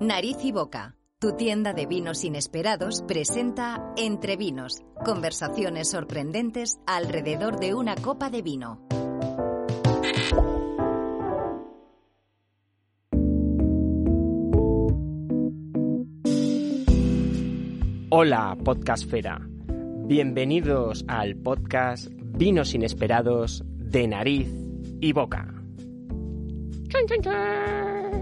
Nariz y Boca, tu tienda de vinos inesperados, presenta Entre Vinos, conversaciones sorprendentes alrededor de una copa de vino. Hola, podcastfera. Bienvenidos al podcast Vinos Inesperados de Nariz y Boca. Chun, chun, chun.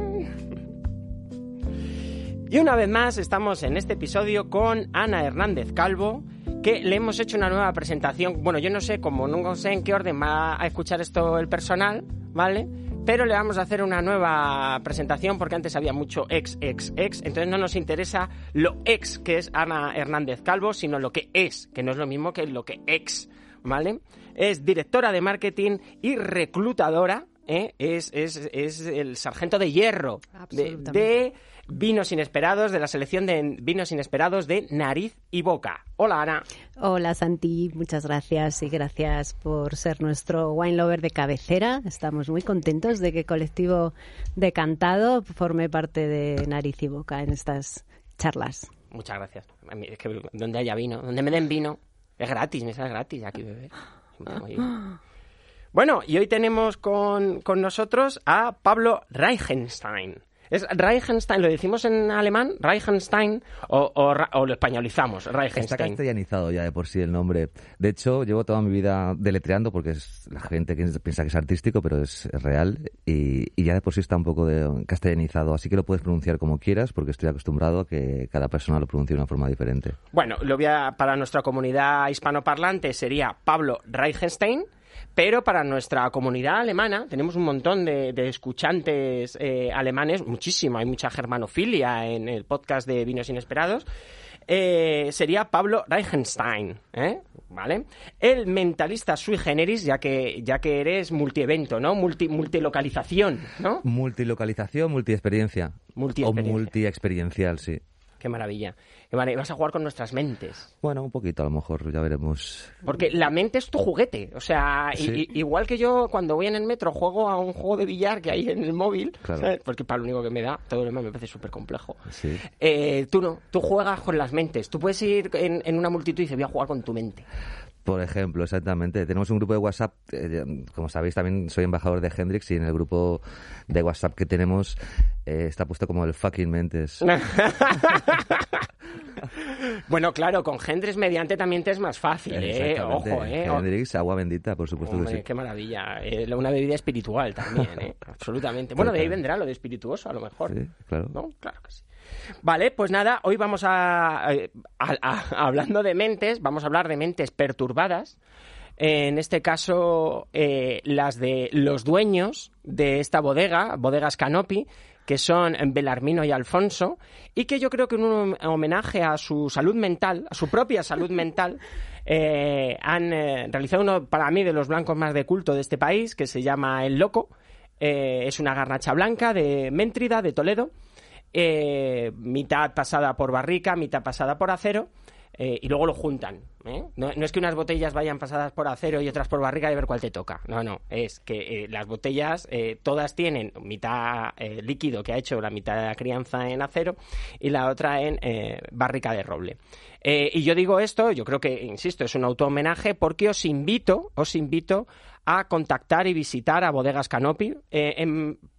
Y una vez más estamos en este episodio con Ana Hernández Calvo, que le hemos hecho una nueva presentación. Bueno, yo no sé cómo, no sé en qué orden va a escuchar esto el personal, ¿vale? Pero le vamos a hacer una nueva presentación porque antes había mucho ex, ex, ex. Entonces no nos interesa lo ex que es Ana Hernández Calvo, sino lo que es, que no es lo mismo que lo que ex, ¿vale? Es directora de marketing y reclutadora, ¿eh? es, es, es el sargento de hierro de, de vinos inesperados, de la selección de vinos inesperados de nariz y boca. Hola Ana. Hola Santi, muchas gracias y gracias por ser nuestro wine lover de cabecera. Estamos muy contentos de que Colectivo Decantado forme parte de Nariz y Boca en estas charlas. Muchas gracias. Es que donde haya vino, donde me den vino, es gratis, me sale gratis aquí beber. Bueno, y hoy tenemos con, con nosotros a Pablo Reichenstein. ¿Es Reichenstein? ¿Lo decimos en alemán? ¿Reichenstein? ¿O, o lo españolizamos? Está Reichenstein. castellanizado ya de por sí el nombre. De hecho, llevo toda mi vida deletreando porque es la gente que piensa que es artístico, pero es, es real. Y, y ya de por sí está un poco de, castellanizado. Así que lo puedes pronunciar como quieras porque estoy acostumbrado a que cada persona lo pronuncie de una forma diferente. Bueno, lo voy a- para nuestra comunidad hispanoparlante sería Pablo Reichenstein, pero para nuestra comunidad alemana tenemos un montón de, de escuchantes eh, alemanes, muchísimo, hay mucha germanofilia en el podcast de Vinos Inesperados. eh, sería Pablo Reichenstein, ¿eh? ¿vale? El mentalista sui generis, ya que, ya que eres multievento, ¿no? Multi, multilocalización, ¿no? Multilocalización, multiexperiencia. Multiexperiencia. O multiexperiencial, sí. Qué maravilla. Mara- Vas a jugar con nuestras mentes. Bueno, un poquito a lo mejor, ya veremos. Porque la mente es tu juguete. O sea, Sí. i- igual que yo cuando voy en el metro juego a un juego de billar que hay en el móvil, Claro. ¿sabes? porque para lo único que me da, todo lo demás me parece súper complejo. Sí. Eh, tú no, tú juegas con las mentes. Tú puedes ir en, en una multitud y dices, voy a jugar con tu mente. Por ejemplo, exactamente. Tenemos un grupo de WhatsApp, eh, como sabéis también soy embajador de Hendrix y en el grupo de WhatsApp que tenemos eh, está puesto como el fucking mentes. bueno, claro, con Gendres mediante también te es más fácil, ¿eh? Ojo, ¿eh? Hendrix, agua bendita, por supuesto Hombre, que sí. qué maravilla. Eh, una bebida espiritual también, ¿eh? Absolutamente. Bueno, de ahí vendrá lo de espirituoso, a lo mejor. Sí, claro. ¿No? Claro que sí. Vale, pues nada, hoy vamos a, eh, a- a- Hablando de mentes, vamos a hablar de mentes perturbadas. En este caso, eh, las de los dueños de esta bodega, Bodegas Canopy, que son Belarmino y Alfonso, y que yo creo que en un homenaje a su salud mental, a su propia salud mental, eh, han eh, realizado uno, para mí, de los blancos más de culto de este país, que se llama El Loco. Eh, es una garnacha blanca de Méntrida, de Toledo, eh, mitad pasada por barrica, mitad pasada por acero, eh, y luego lo juntan. ¿eh? No, no es que unas botellas vayan pasadas por acero y otras por barrica y ver cuál te toca. No, no. Es que eh, las botellas todas tienen mitad líquido que ha hecho la mitad de la crianza en acero y la otra en barrica de roble. Y yo digo esto, yo creo que, insisto, es un auto-homenaje porque os invito, os invito a contactar y visitar a Bodegas Canopy.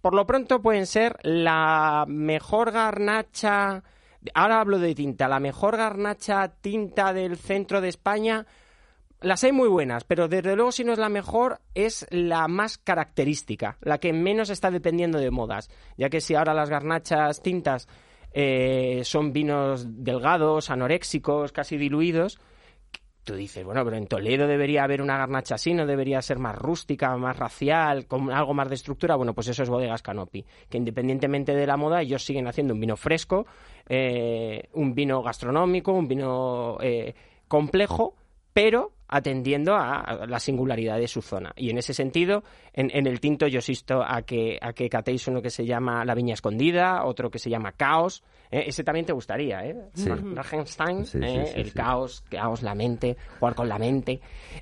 Por lo pronto pueden ser la mejor garnacha, ahora hablo de tinta, la mejor garnacha tinta del centro de España. Las hay muy buenas, pero desde luego si no es la mejor, es la más característica, la que menos está dependiendo de modas, ya que si ahora las garnachas tintas eh, son vinos delgados, anoréxicos, casi diluidos, tú dices, bueno, pero en Toledo debería haber una garnacha así, no debería ser más rústica, más racial, con algo más de estructura. Bueno, pues eso es Bodegas Canopy, que independientemente de la moda, ellos siguen haciendo un vino fresco, eh, un vino gastronómico, un vino eh, complejo, pero atendiendo a la singularidad de su zona. Y en ese sentido, en, en el tinto yo insisto a que, a que catéis uno que se llama La Viña Escondida, otro que se llama Caos. ¿Eh? Ese también te gustaría, ¿eh? Sí. Ragenstein, Sí, ¿eh? sí, el caos, caos, la mente, jugar con la mente.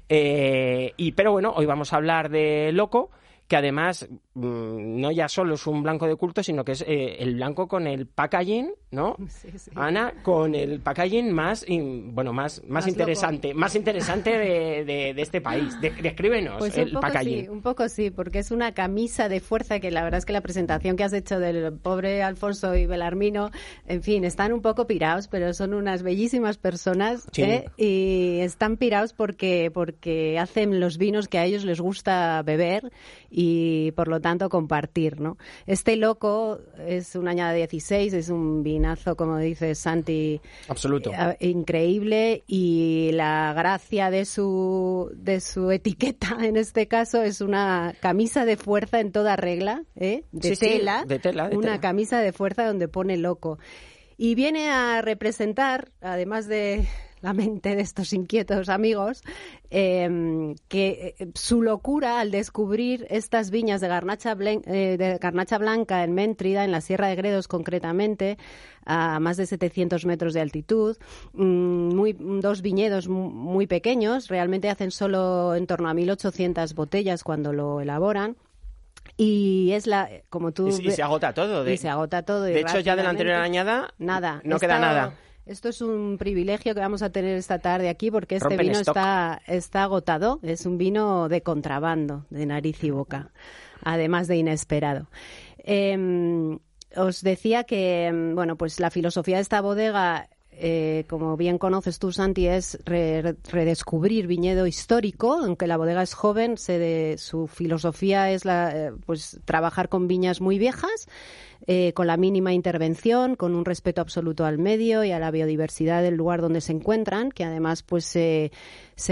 Eh, y, pero bueno, hoy vamos a hablar de Loco, que además mm, no ya solo es un blanco de culto, sino que es eh, el blanco con el packaging, ¿no? Ana, con el packaging más, bueno, más, más, interesante, más interesante de, de, este país. descríbenos pues el un packaging. un poco sí, porque es una camisa de fuerza que la verdad es que la presentación que has hecho del pobre Alfonso y Belarmino, en fin, están un poco pirados, pero son unas bellísimas personas ¿eh? y están pirados porque, porque hacen los vinos que a ellos les gusta beber y por lo tanto compartir, ¿no? Este loco es un año de 16, es un vinazo, como dice Santi, absoluto, eh, increíble y la gracia de su de su etiqueta en este caso es una camisa de fuerza en toda regla, ¿eh? de, tela, de tela, una camisa de fuerza donde pone loco y viene a representar, además de la mente de estos inquietos amigos, em, que eh, su locura al descubrir estas viñas de garnacha, eh, de garnacha blanca en Méntrida, en la Sierra de Gredos concretamente, a más de 700 metros de altitud, mm, muy, dos viñedos muy pequeños, realmente hacen solo en torno a 1.800 botellas cuando lo elaboran. Y es la, como tú... Y, se agota todo. De, y se agota todo. De hecho, ya de la anterior añada... Nada. No queda nada. Esto es un privilegio que vamos a tener esta tarde aquí porque este vino está, está agotado. Es un vino de contrabando, de nariz y boca, además de inesperado. Em, os decía que, em, bueno, pues la filosofía de esta bodega eh, como bien conoces tú, Santi, es redescubrir viñedo histórico, aunque la bodega es joven, se su filosofía es la, eh, pues trabajar con viñas muy viejas, eh, con la mínima intervención, con un respeto absoluto al medio y a la biodiversidad del lugar donde se encuentran, que además pues se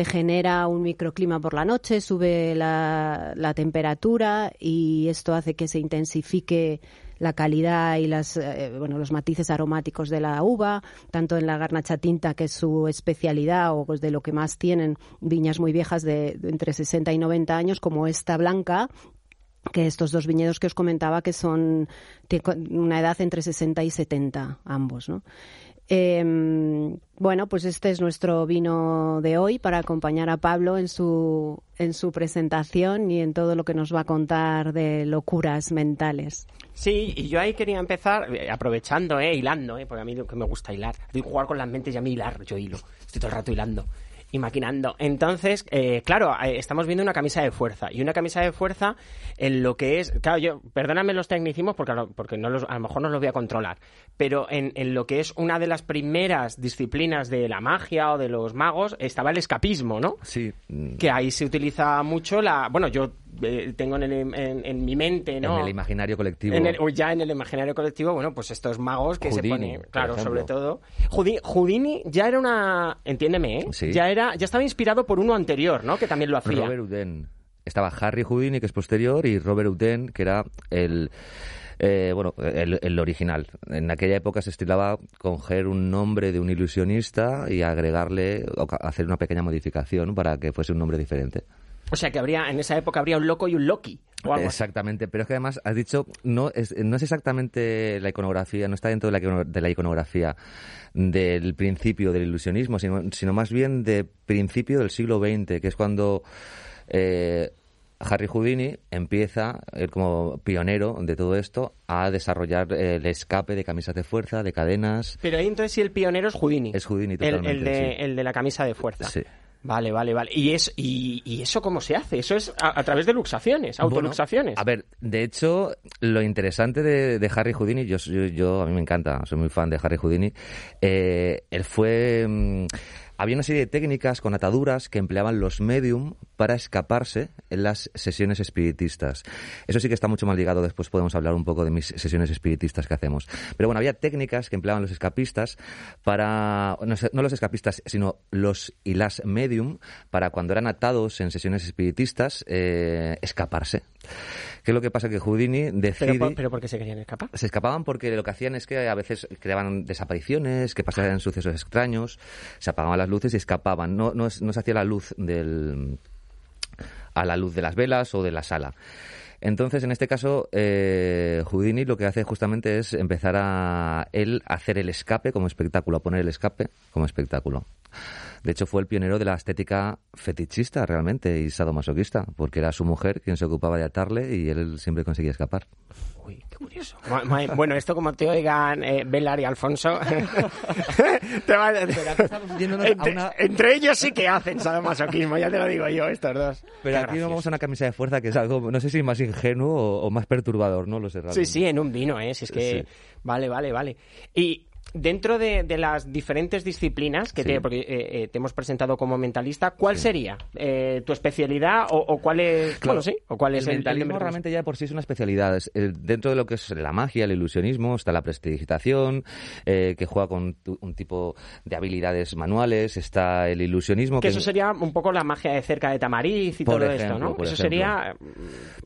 genera un microclima por la noche, sube la, la temperatura y esto hace que se intensifique la calidad y las, eh, bueno, los matices aromáticos de la uva, tanto en la garnacha tinta, que es su especialidad o pues, de lo que más tienen viñas muy viejas de, entre 60 y 90 años, como esta blanca, que estos dos viñedos que os comentaba que son una edad entre 60 y 70 ambos, ¿no? Em, bueno, pues este es nuestro vino de hoy para acompañar a Pablo en su, en su presentación y en todo lo que nos va a contar de locuras mentales. Sí, y yo ahí quería empezar, eh, aprovechando, eh, hilando, eh, porque a mí que me gusta hilar. jugar con las mentes y a mí hilar, yo hilo. Estoy todo el rato hilando y maquinando. Entonces, eh, claro, eh, estamos viendo una camisa de fuerza. Y una camisa de fuerza en lo que es. Claro, yo, perdóname los tecnicismos porque, porque no los, a lo mejor no los voy a controlar. Pero en, en, lo que es una de las primeras disciplinas de la magia o de los magos, estaba el escapismo, ¿no? Sí. Que ahí se utiliza mucho la. Bueno, yo eh, tengo en, en, mi mente, ¿no? En el imaginario colectivo. o ya en el imaginario colectivo, bueno, pues estos magos que se ponen, claro, sobre todo. Houdini ya era una, entiéndeme, ¿eh? Ya era, ya estaba inspirado por uno anterior, ¿no? Que también lo hacía. Robert Houdin. Estaba Harry Houdini, que es posterior, y Robert Houdin, que era el... Eh, bueno, el, el, original. En aquella época se estilaba coger un nombre de un ilusionista y agregarle, o hacer una pequeña modificación para que fuese un nombre diferente. O sea que habría, en esa época habría un loco y un Loki. exactamente, pero es que además has dicho, no es, no es exactamente la iconografía, no está dentro de la, de la iconografía del principio del ilusionismo, sino, sino más bien de principio del siglo XX, que es cuando eh, Harry Houdini empieza, él como pionero de todo esto, a desarrollar el escape de camisas de fuerza, de cadenas. Pero ahí entonces sí el pionero es Houdini. Es Houdini totalmente. El, de, el de la camisa de fuerza. Sí. Vale, vale, vale. ¿Y, es, y, eso cómo se hace? Eso es a, través de luxaciones, autoluxaciones. a ver, de hecho, lo interesante de, Harry Houdini, yo, yo, a mí me encanta, soy muy fan de Harry Houdini, eh, él fue... Mm, había una serie de técnicas con ataduras que empleaban los medium para escaparse en las sesiones espiritistas. Eso sí que está mucho más ligado, después podemos hablar un poco de mis sesiones espiritistas que hacemos. Pero bueno, había técnicas que empleaban los escapistas para, no, los escapistas, sino los y las medium, para cuando eran atados en sesiones espiritistas, eh, escaparse. ¿Qué es lo que pasa? Que Houdini decide... ¿Pero, ¿Pero por qué se querían escapar? Se escapaban porque lo que hacían es que a veces creaban desapariciones, que pasaban sucesos extraños, se apagaban las luces y escapaban. No, no, no se hacía la luz del... a la luz de las velas o de la sala. Entonces, en este caso, eh, Houdini lo que hace justamente es empezar a él hacer el escape como espectáculo, a poner el escape como espectáculo. De hecho, fue el pionero de la estética fetichista realmente y sadomasoquista, porque era su mujer quien se ocupaba de atarle y él siempre conseguía escapar. Uy, qué curioso. Ma- ma- Bueno, esto como te oigan eh, Belar y Alfonso, te va a entre, entre ellos sí que hacen sadomasoquismo, ya te lo digo yo, estos dos. Pero Qué aquí vamos a una camisa de fuerza que es algo, no sé si más ingenuo o, o más perturbador, no lo sé Sí, sí, en un vino, ¿eh? Si es que... Sí. Vale, vale, vale. Y dentro de, de las diferentes disciplinas que Sí. te, porque, eh, eh, te hemos presentado como mentalista, ¿cuál sería eh, tu especialidad o, o cuál es... Claro, bueno, sí, o cuál es el el, mentalismo que realmente ya por sí es una especialidad. Es, dentro de lo que es la magia, el ilusionismo, está la prestidigitación, eh, que juega con tu- un tipo de habilidades manuales, está el ilusionismo. Que eso sería un poco la magia de cerca de Tamariz y Por todo esto, ¿no? por Eso ejemplo. sería...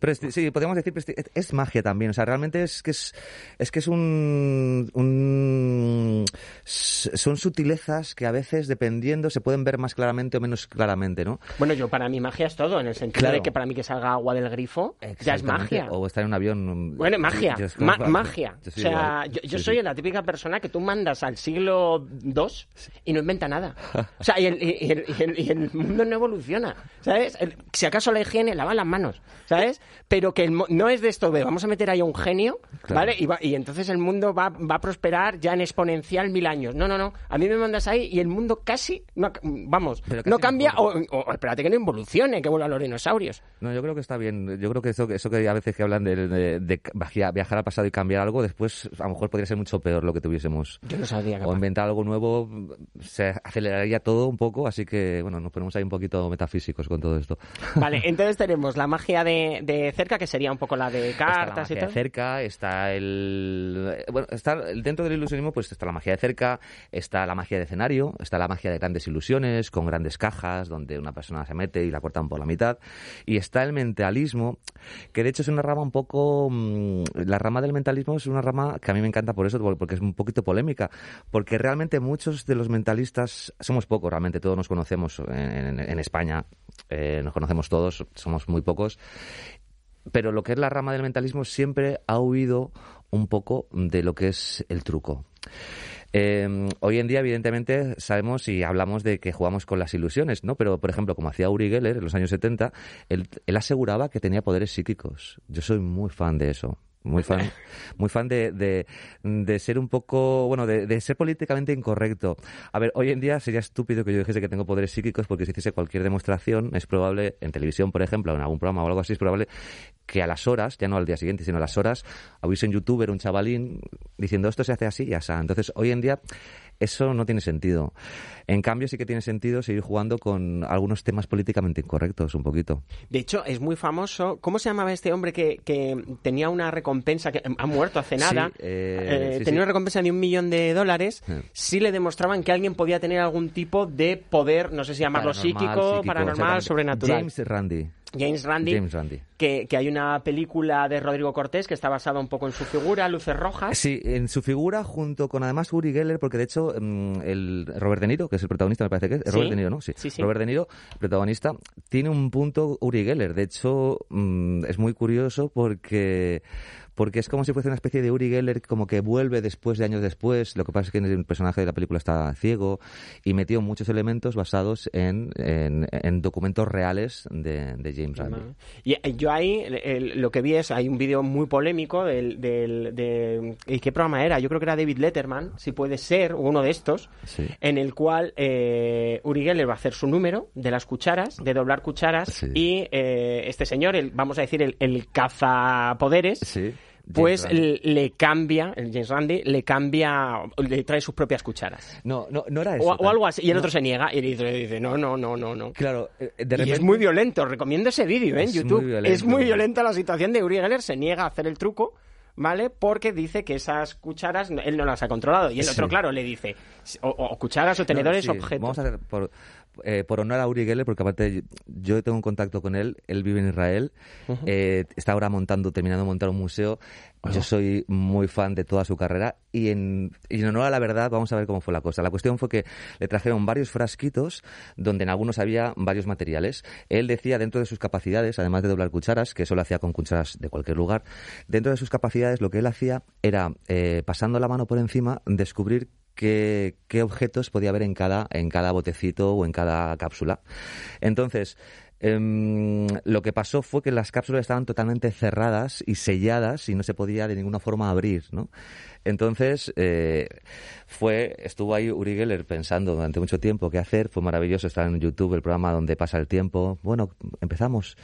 Presti- sí, podríamos decir es magia también. O sea, realmente es que es, es que es un, un- s- son sutilezas que a veces, dependiendo, se pueden ver más claramente o menos claramente, ¿no? Bueno, yo para mí magia es todo, en el sentido Claro. de que para mí que salga agua del grifo ya es magia. O estar en un avión. Bueno, magia, Yo es ma- magia. yo O sea, yo, yo Sí, soy sí. la típica persona que tú mandas al siglo II y no inventa nada. O sea, y el, y el- y el- y el mundo no evoluciona, ¿sabes? Si acaso la higiene, lava las manos, ¿sabes? Pero que no es de esto de vamos a meter ahí a un genio, Claro. ¿vale? Y, va- y entonces el mundo va, va a prosperar ya en exponencial mil años. No, no, no. A mí me mandas ahí y el mundo casi, no, vamos, no cambia o, espérate que no involucione, que vuelva a los dinosaurios. No, yo creo que está bien. Yo creo que eso, eso que a veces que hablan de, de- de viajar al pasado y cambiar algo, después a lo mejor podría ser mucho peor lo que tuviésemos. Yo no sabía O inventar algo nuevo, se aceleraría todo un poco, así que, bueno, nos ponemos ahí un poquito metafísicos con todo esto. Vale, entonces tenemos la magia de, de cerca, que sería un poco la de está la cartas y todo. de cerca, está el... Bueno, está dentro del ilusionismo, pues está la magia de cerca, está la magia de escenario, está la magia de grandes ilusiones, con grandes cajas, donde una persona se mete y la cortan por la mitad, y está el mentalismo, que de hecho es una rama un poco... mm, La rama del mentalismo es una rama que a mí me encanta por eso, porque es un poquito polémica, porque realmente muchos de los mentalistas, somos pocos realmente, todos nos conocemos en, en- en España, eh, nos conocemos todos, somos muy pocos, pero lo que es la rama del mentalismo siempre ha huido un poco de lo que es el truco. Eh, hoy en día, evidentemente, sabemos y hablamos de que jugamos con las ilusiones, ¿no? Pero, por ejemplo, como hacía Uri Geller en los años 70, él, él aseguraba que tenía poderes psíquicos. Yo soy muy fan de eso. Muy fan, muy fan de, de, de ser un poco, bueno, de, de ser políticamente incorrecto. A ver, hoy en día sería estúpido que yo dijese que tengo poderes psíquicos porque si hiciese cualquier demostración es probable, en televisión, por ejemplo, o en algún programa o algo así, es probable que a las horas, ya no al día siguiente, sino a las horas, hubiese un youtuber, un chavalín, diciendo esto se hace así y así. Entonces, hoy en día eso no tiene sentido. En cambio, sí que tiene sentido seguir jugando con algunos temas políticamente incorrectos, un poquito. De hecho, es muy famoso. ¿Cómo se llamaba este hombre que, que tenía una recompensa, que ha muerto hace nada? Sí, eh, Eh, sí, tenía sí. una recompensa de un millón de dólares Sí. si le demostraban que alguien podía tener algún tipo de poder, no sé si llamarlo Paranormal, psíquico, psíquico, paranormal, sobrenatural. James Randi. James Randi, James Randi. Que, que hay una película de Rodrigo Cortés que está basada un poco en su figura, Luces Rojas. Sí, en su figura, junto con además Uri Geller, porque de hecho mm, el Robert De Niro, que es el protagonista, me parece que es, Sí. Robert De Niro, ¿no? Sí. Sí, sí. Robert De Niro, protagonista, tiene un punto Uri Geller. De hecho, mm, es muy curioso porque porque es como si fuese una especie de Uri Geller como que vuelve después de años después. Lo que pasa es que el personaje de la película está ciego y metió muchos elementos basados en, en, en documentos reales de, de James Randi. Y eh, yo ahí el- lo que vi es, hay un vídeo muy polémico del, del, de... ¿Y qué programa era? Yo creo que era David Letterman, si puede ser, uno de estos, Sí. en el cual eh, Uri Geller va a hacer su número de las cucharas, de doblar cucharas, Sí. y eh, este señor, el, vamos a decir, el, el cazapoderes... Sí. Pues Randi. le, le cambia, el James Randy, le cambia, le trae sus propias cucharas. No, no, no era eso. O, o algo así. Y el No. otro se niega y le dice, no, no, no, no, no. Claro, eh, de Y repente... es muy violento, recomiendo ese vídeo ¿eh? en YouTube. muy violento. Es muy violenta la situación de Uri Geller, se niega a hacer el truco, ¿vale? Porque dice que esas cucharas él no las ha controlado. Y el otro, claro, le dice, o, o cucharas o tenedores, No, sí, objetos. Vamos a hacer por, eh, por honor a Uri Geller, porque aparte yo tengo un contacto con él, él vive en Israel, eh, está ahora montando, terminando de montar un museo. Yo soy muy fan de toda su carrera y en, y en honor a la verdad, vamos a ver cómo fue la cosa. La cuestión fue que le trajeron varios frasquitos donde en algunos había varios materiales. Él decía dentro de sus capacidades, además de doblar cucharas, que eso lo hacía con cucharas de cualquier lugar, dentro de sus capacidades lo que él hacía era, eh, pasando la mano por encima, descubrir qué, qué objetos podía haber en cada, en cada botecito o en cada cápsula. Entonces, em, lo que pasó fue que las cápsulas estaban totalmente cerradas y selladas y no se podía de ninguna forma abrir, ¿no? Entonces, eh, fue, estuvo ahí Uri Geller pensando durante mucho tiempo qué hacer. Fue maravilloso estar en YouTube, el programa donde pasa el tiempo. Bueno, empezamos.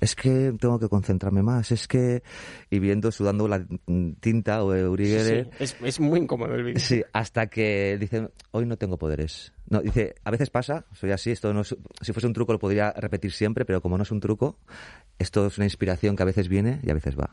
Es que tengo que concentrarme más. Es que. Y viendo, sudando la tinta o Uri Geller. Sí, es, es muy incómodo el vídeo. Sí, hasta que dice, hoy no tengo poderes. No, dice, a veces pasa, soy así, esto no es- si fuese un truco lo podría repetir siempre, pero como no es un truco, esto es una inspiración que a veces viene y a veces va.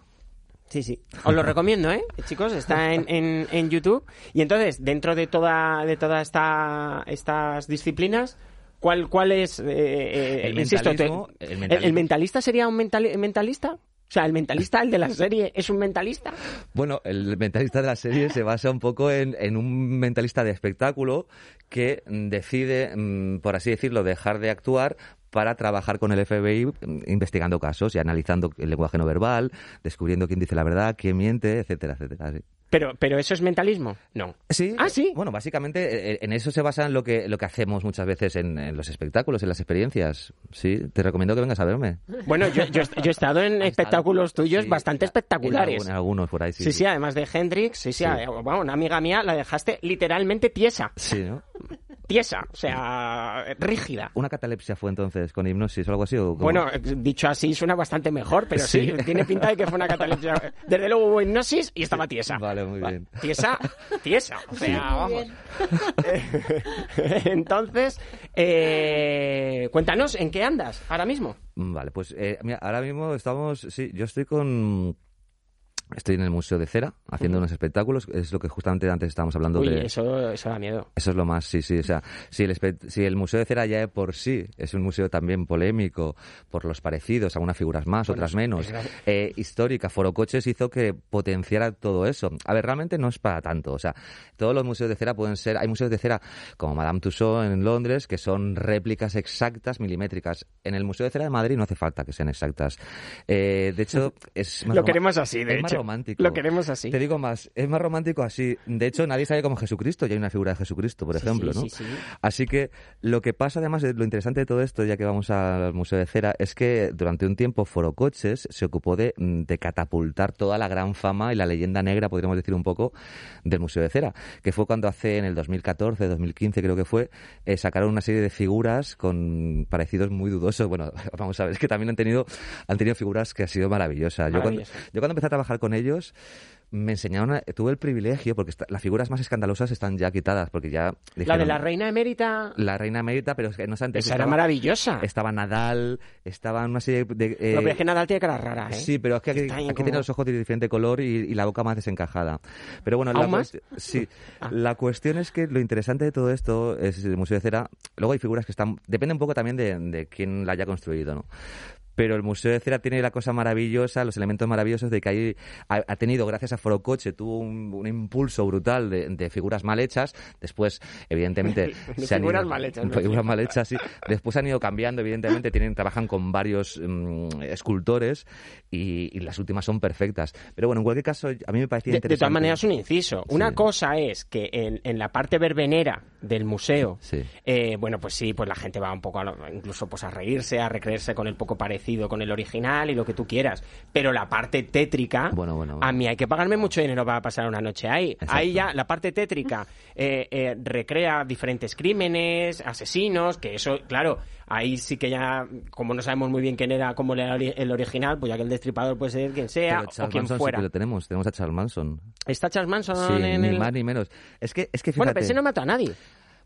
Sí, sí. Os lo recomiendo, ¿eh? Chicos, está en, en, en YouTube. Y entonces, dentro de toda, de toda esta, estas disciplinas, ¿cuál, cuál es? eh, eh, El insisto, mentalismo, el el, mentalismo. el mentalista sería un mentali- mentalista? Sea, ¿el mentalista, el de la serie, es un mentalista? Bueno, el mentalista de la serie se basa un poco en, en un mentalista de espectáculo que decide, mm, por así decirlo, dejar de actuar para trabajar con el FBI mm, investigando casos y analizando el lenguaje no verbal, descubriendo quién dice la verdad, quién miente, etcétera, etcétera. sí. Pero, pero ¿eso es mentalismo? No. Sí. Ah, sí. Bueno, básicamente eh, en eso se basa en lo que, lo que hacemos muchas veces en, en los espectáculos, en las experiencias. Sí, te recomiendo que vengas a verme. Bueno, yo, yo, yo he estado en espectáculos estado- tuyos sí, bastante espectaculares. En algunos por ahí, sí. Sí, sí, además de Hendrix, sí, sí, eh, bueno, una amiga mía la dejaste literalmente tiesa, Sí, ¿no? Tiesa, o sea, rígida. ¿Una catalepsia fue entonces con hipnosis o algo así? o? Bueno, eh, dicho así suena bastante mejor, pero sí, Sí. tiene pinta de que fue una catalepsia. Desde luego hubo hipnosis y estaba tiesa. Vale, muy Va- bien. Tiesa, tiesa, o sea, vamos. Entonces, eh, cuéntanos, ¿en qué andas ahora mismo? Vale, pues eh, mira, ahora mismo estamos, sí, yo estoy con... Estoy en el Museo de Cera haciendo unos espectáculos, es lo que justamente antes estábamos hablando Uy, de... eso, eso da miedo. Eso es lo más, sí, sí. O sea, si el, espe- si el Museo de Cera ya de por sí es un museo también polémico por los parecidos, algunas figuras más, Bueno, otras menos, eh, histórica, Forocoches hizo que potenciara todo eso. A ver, realmente no es para tanto. O sea, todos los museos de cera pueden ser. Hay museos de cera como Madame Tussauds en Londres que son réplicas exactas, milimétricas. En el Museo de Cera de Madrid no hace falta que sean exactas. Eh, de hecho, es más Lo queremos así, de hecho. Romántico. Lo queremos así. Te digo más, es más romántico así. De hecho, nadie sabe cómo Jesucristo, ya hay una figura de Jesucristo, por Sí, ejemplo, sí, ¿no? sí, sí. Así que lo que pasa, además, de lo interesante de todo esto, ya que vamos al Museo de Cera, es que durante un tiempo Forocoches se ocupó de, mm, de catapultar toda la gran fama y la leyenda negra, podríamos decir un poco, del Museo de Cera, que fue cuando hace en el 2014, 2015 creo que fue, eh, sacaron una serie de figuras con parecidos muy dudosos. Bueno, vamos a ver, es que también han tenido, han tenido figuras que ha sido maravillosas. Yo cuando, yo cuando empecé a trabajar con ellos, me enseñaron, tuve el privilegio, porque esta- las figuras más escandalosas están ya quitadas, porque ya... La de dijeron, la reina emérita, la reina emérita, pero es que no sé antes. esa era estaba- maravillosa. Estaba Nadal, estaba una serie de. eh, Pero es que Nadal tiene cara rara, ¿eh? Sí, pero es que aquí, Está aquí como- tiene los ojos de diferente color y, y la boca más desencajada. Pero bueno, la ¿Aún más? sí. Ah. La cuestión es que lo interesante de todo esto es el Museo de Cera. Luego hay figuras que están. Depende un poco también de, de quién la haya construido, ¿no? Pero el Museo de Cera tiene la cosa maravillosa, los elementos maravillosos de que ahí ha, ha tenido, gracias a Forocoche, tuvo un, un impulso brutal de, de figuras mal hechas. Después, evidentemente, De se han figuras ido- mal hechas, ¿no? Figuras mal hechas, sí. Después han ido cambiando, evidentemente, tienen, trabajan con varios mm, escultores y, y las últimas son perfectas. Pero bueno, en cualquier caso, a mí me parecía De, de interesante. todas maneras, un inciso. Una cosa es que en, en la parte verbenera del museo, Sí. eh, bueno, pues sí, pues la gente va un poco, a lo- incluso pues a reírse, a recreerse con el poco parecido con el original y lo que tú quieras. Pero la parte tétrica, Bueno, bueno, bueno. a mí hay que pagarme mucho dinero para pasar una noche ahí. Exacto. Ahí ya la parte tétrica eh, eh, recrea diferentes crímenes, asesinos, que eso, claro, ahí sí que ya, como no sabemos muy bien quién era, cómo era el ori- el original, pues ya que el destripador puede ser quien sea Pero o Charles quien Manson sí fuera. que lo tenemos, tenemos a Charles Manson. ¿Está Charles Manson Sí, en ni el...? más ni menos. Es que, es que Bueno, pero ese no mató a nadie.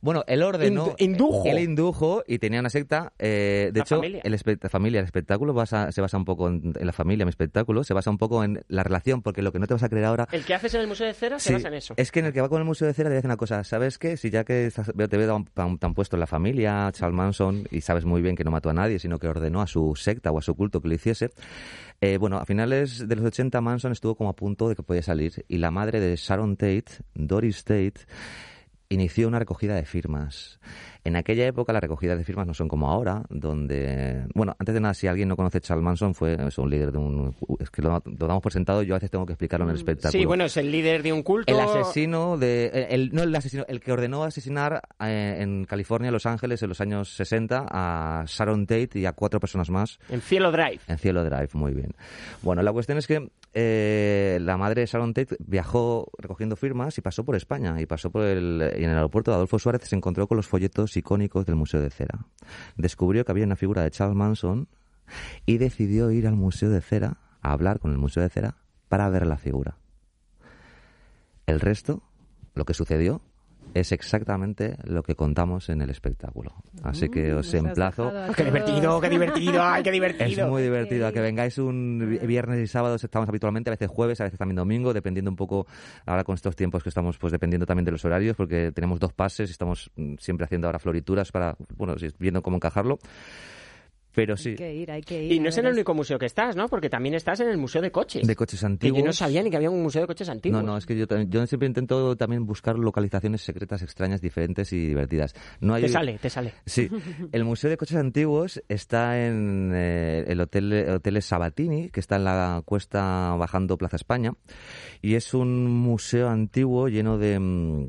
Bueno, él ordenó. indujo. Él indujo y tenía una secta. Eh, de La hecho, familia. el espe- familia, el espectáculo basa- se basa un poco en, en la familia, mi espectáculo, se basa un poco en la relación, porque lo que no te vas a creer ahora. El que haces en el Museo de Cera se Sí, basa en eso. Es que en el que va con el Museo de Cera te voy a decir una cosa. ¿Sabes qué? Si ya que estás- te veo tan, tan- tan puesto en la familia, Charles Manson, y sabes muy bien que no mató a nadie, sino que ordenó a su secta o a su culto que lo hiciese. eh, bueno, a finales de los 80 Manson estuvo como a punto de que podía salir. Y la madre de Sharon Tate, Doris Tate, inició una recogida de firmas. En aquella época las recogidas de firmas no son como ahora, donde... Bueno, antes de nada, si alguien no conoce Charles Manson, fue es un líder de un... Es que lo, lo damos por sentado, yo a veces tengo que explicarlo en el espectáculo. Mm, Sí, bueno, es el líder de un culto. El asesino de. El, el- no el asesino, el que ordenó asesinar eh, en California, Los Ángeles, en los años 60, a Sharon Tate y a cuatro personas más En Cielo Drive. en Cielo Drive. Muy bien. Bueno, la cuestión es que eh, la madre de Sharon Tate viajó recogiendo firmas y pasó por España. Y pasó por el. Y en el aeropuerto de Adolfo Suárez se encontró con los folletos icónicos del Museo de Cera. Descubrió que había una figura de Charles Manson y decidió ir al Museo de Cera a hablar con el Museo de Cera para ver la figura. El resto, lo que sucedió, es exactamente lo que contamos en el espectáculo. Así que os Nos has emplazo. dejado a ¡Qué divertido, qué divertido! ¡Ay, qué Es divertido! muy divertido. A que vengáis un vi- viernes y sábados estamos habitualmente, a veces jueves, a veces también domingo, dependiendo un poco, ahora con estos tiempos que estamos, pues dependiendo también de los horarios, porque tenemos dos pases y estamos mm, siempre haciendo ahora florituras para, bueno, sí, viendo cómo encajarlo. Pero sí, Hay que ir, hay que ir. Y no es en el único museo que estás, ¿no? Porque también estás en el Museo de Coches. de coches que antiguos. yo no sabía ni que había un museo de coches antiguos. No, no, es que yo, siempre intento también buscar localizaciones secretas, extrañas, diferentes y divertidas. No hay, Te sale, te sale. Sí, el Museo de Coches Antiguos está en eh, el hotel, el hotel Sabatini, que está en la cuesta bajando Plaza España, y es un museo antiguo lleno de, mm,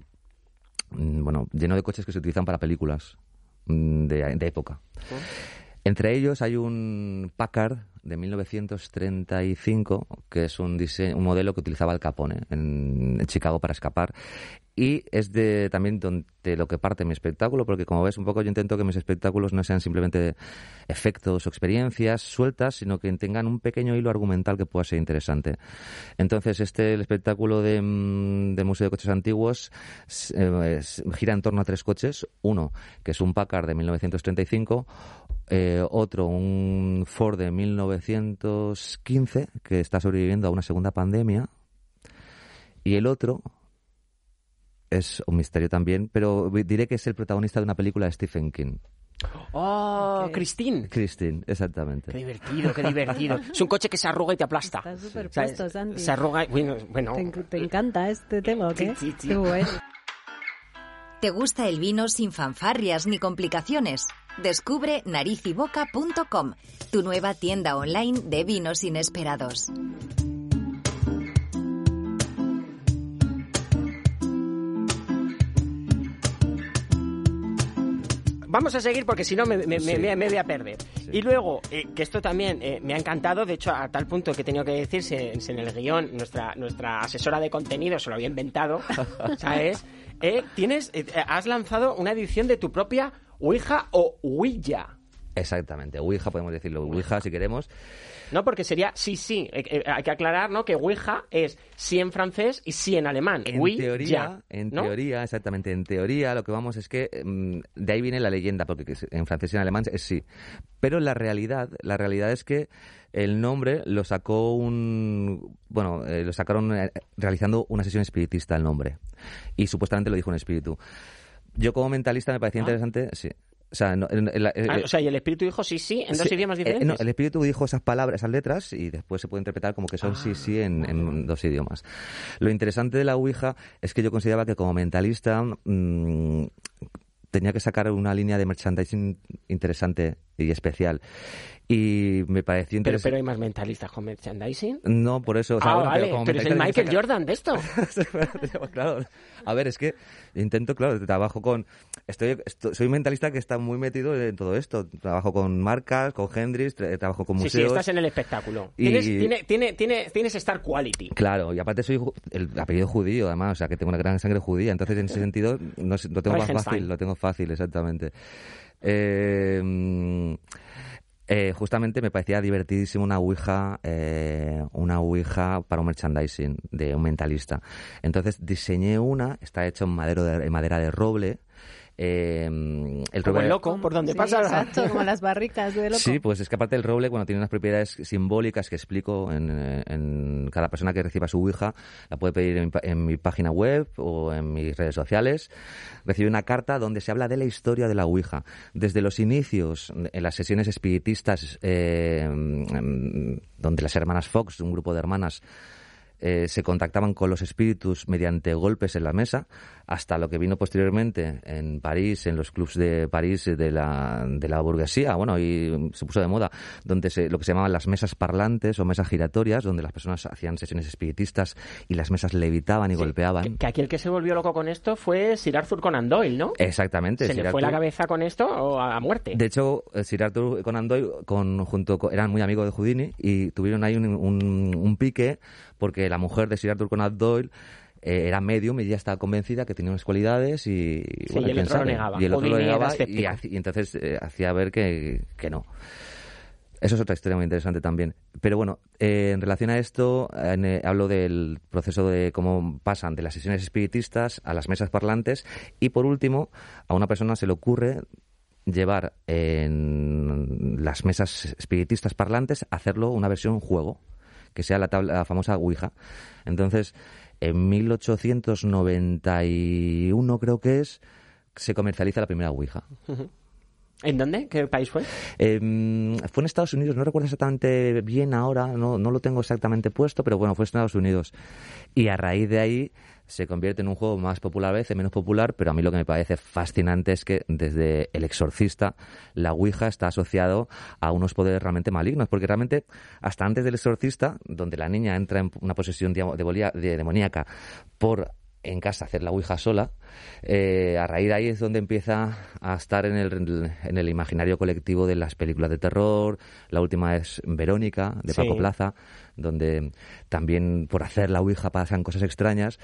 bueno, lleno de coches que se utilizan para películas mm, de, de época. Entre ellos hay un Packard de 1935, que es un, dise- un modelo que utilizaba Al Capone en, Chicago para escapar. Y es de también donde lo que parte mi espectáculo, porque como ves un poco yo intento que mis espectáculos no sean simplemente efectos o experiencias sueltas, sino que tengan un pequeño hilo argumental que pueda ser interesante. Entonces este el espectáculo de, mm, Museo de Coches Antiguos eh, gira en torno a tres coches. Uno, que es un Packard de 1935, eh, otro, un Ford de 1915, que está sobreviviendo a una segunda pandemia, y el otro es un misterio también, pero diré que es el protagonista de una película de Stephen King. ¡Oh, Ok. Christine! Christine, exactamente. Qué divertido, qué divertido. Es un coche que se arruga y te aplasta. Estás súper O sea, puesto, Santi. Se arruga y... Bueno, bueno. ¿Te, te encanta este tema o qué? Sí, sí, sí. Qué bueno. ¿Te gusta el vino sin fanfarrias ni complicaciones? Descubre narizyboca.com, tu nueva tienda online de vinos inesperados. Vamos a seguir porque si no me, me- me- Sí. me- me voy a perder. Sí. Y luego, eh, que esto también eh, me ha encantado, de hecho, a tal punto que he tenido que decirse en el guion, nuestra, nuestra asesora de contenido se lo había inventado, ¿sabes? Eh, tienes, eh, has lanzado una edición de tu propia Ouija o Ouija. Exactamente, Ouija podemos decirlo, Ouija si queremos. ¿No? Porque sería sí, sí. Eh, eh, hay que aclarar, ¿no? Que Ouija es sí en francés y sí en alemán. En Ouija, teoría, en ¿no? teoría, exactamente, en teoría lo que vamos es que mm, de ahí viene la leyenda, porque que en francés y en alemán es sí. Pero la realidad, la realidad es que el nombre lo sacó un, bueno, eh, lo sacaron eh, realizando una sesión espiritista el nombre y supuestamente lo dijo un espíritu. Yo como mentalista me parecía Ah. interesante, sí. O sea, no- en- en la- Ah, o sea, y el espíritu dijo sí, sí, en dos idiomas eh, diferentes. no, el espíritu dijo esas palabras, esas letras, y después se puede interpretar como que son sí, sí en, Ah. dos idiomas. Lo interesante de la Ouija es que yo consideraba que como mentalista mm, tenía que sacar una línea de merchandising interesante y especial. Y me pareció Pero, interesante. pero hay más mentalistas con merchandising. No, por eso. o sea, ah, bueno, vale, pero como pero es el Michael Jordan de esto. claro. A ver, es que intento, claro, trabajo con... Estoy, esto- soy un mentalista que está muy metido en todo esto. Trabajo con marcas, con Hendrix, tra- trabajo con Sí, museos. sí, estás en el espectáculo. Y- Tienes, tiene, tiene, tiene- tienes Star Quality. Claro, y aparte soy el apellido judío, además, o sea, que tengo una gran sangre judía. Entonces, en ese sentido, no lo tengo más fácil, lo tengo fácil, exactamente. Eh, mm, eh, justamente me parecía divertidísimo una ouija, eh, una ouija para un merchandising de un mentalista. Entonces diseñé una, está hecha en, en madera de roble Eh, el Como roble... el loco, por donde Sí, pasa. Exacto, como las barricas de loco. Sí, pues es que aparte el roble, bueno, tiene unas propiedades simbólicas que explico en, en cada persona que reciba su Ouija, la puede pedir en, mi pa- en mi página web o en mis redes sociales. Recibe una carta donde se habla de la historia de la Ouija, desde los inicios, en las sesiones espiritistas, eh, mm, donde las hermanas Fox, un grupo de hermanas, eh, se contactaban con los espíritus mediante golpes en la mesa, hasta lo que vino posteriormente en París, en los clubs de París de la, de la burguesía, bueno, y se puso de moda, donde se, lo que se llamaban las mesas parlantes o mesas giratorias, donde las personas hacían sesiones espiritistas y las mesas levitaban y golpeaban. Que, que aquí el que se volvió loco con esto fue Sir Arthur Conan Doyle, ¿no? Exactamente. ¿Se le fue la cabeza con esto o a muerte? De hecho, eh, Sir Arthur Conan Doyle con, junto con- eran muy amigos de Houdini y tuvieron ahí un, un- un pique porque la mujer de Sir Arthur Conan Doyle eh, era medium y ella estaba convencida que tenía unas cualidades y, Sí, bueno, y el otro lo negaba. Y el otro lo negaba y, entonces eh, hacía ver que, que no. Eso es otra historia muy interesante también. Pero bueno, eh, en relación a esto, en, eh, hablo del proceso de cómo pasan de las sesiones espiritistas a las mesas parlantes. Y por último, a una persona se le ocurre llevar en las mesas espiritistas parlantes, hacerlo una versión juego, que sea la, tabla, la famosa Ouija. Entonces, en 1891 creo que es, se comercializa la primera Ouija. ¿En dónde? ¿Qué país fue? Eh, fue en Estados Unidos, no recuerdo exactamente bien ahora, no, no lo tengo exactamente puesto, pero bueno, fue en Estados Unidos. Y a raíz de ahí se convierte en un juego más popular a veces, menos popular, pero a mí lo que me parece fascinante es que desde El Exorcista la Ouija está asociado a unos poderes realmente malignos, porque realmente hasta antes del Exorcista, donde la niña entra en una posesión de- demoníaca por en casa hacer la Ouija sola, eh, a raíz de ahí es donde empieza a estar en el, en el imaginario colectivo de las películas de terror. La última es Verónica, de Sí. Paco Plaza, donde también por hacer la Ouija pasan cosas extrañas.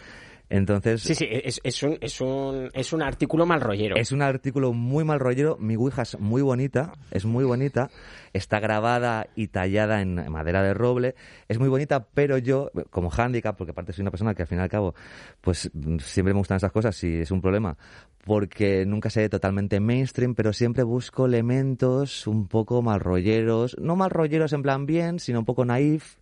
Entonces, Sí, sí, es, es un, es, un, es un artículo mal rollero. es un artículo muy mal rollero. Mi Ouija es muy bonita, es muy bonita. Está grabada y tallada en madera de roble. Es muy bonita, pero yo, como hándicap, porque aparte soy una persona que al fin y al cabo, pues siempre me gustan esas cosas y es un problema. Porque nunca sé totalmente mainstream, pero siempre busco elementos un poco mal rolleros. No mal rolleros en plan bien, sino un poco naif.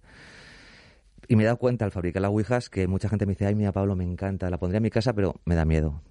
Y me he dado cuenta al fabricar las Ouijas que mucha gente me dice, ay, mira, Pablo, me encanta, la pondría en mi casa, pero me da miedo.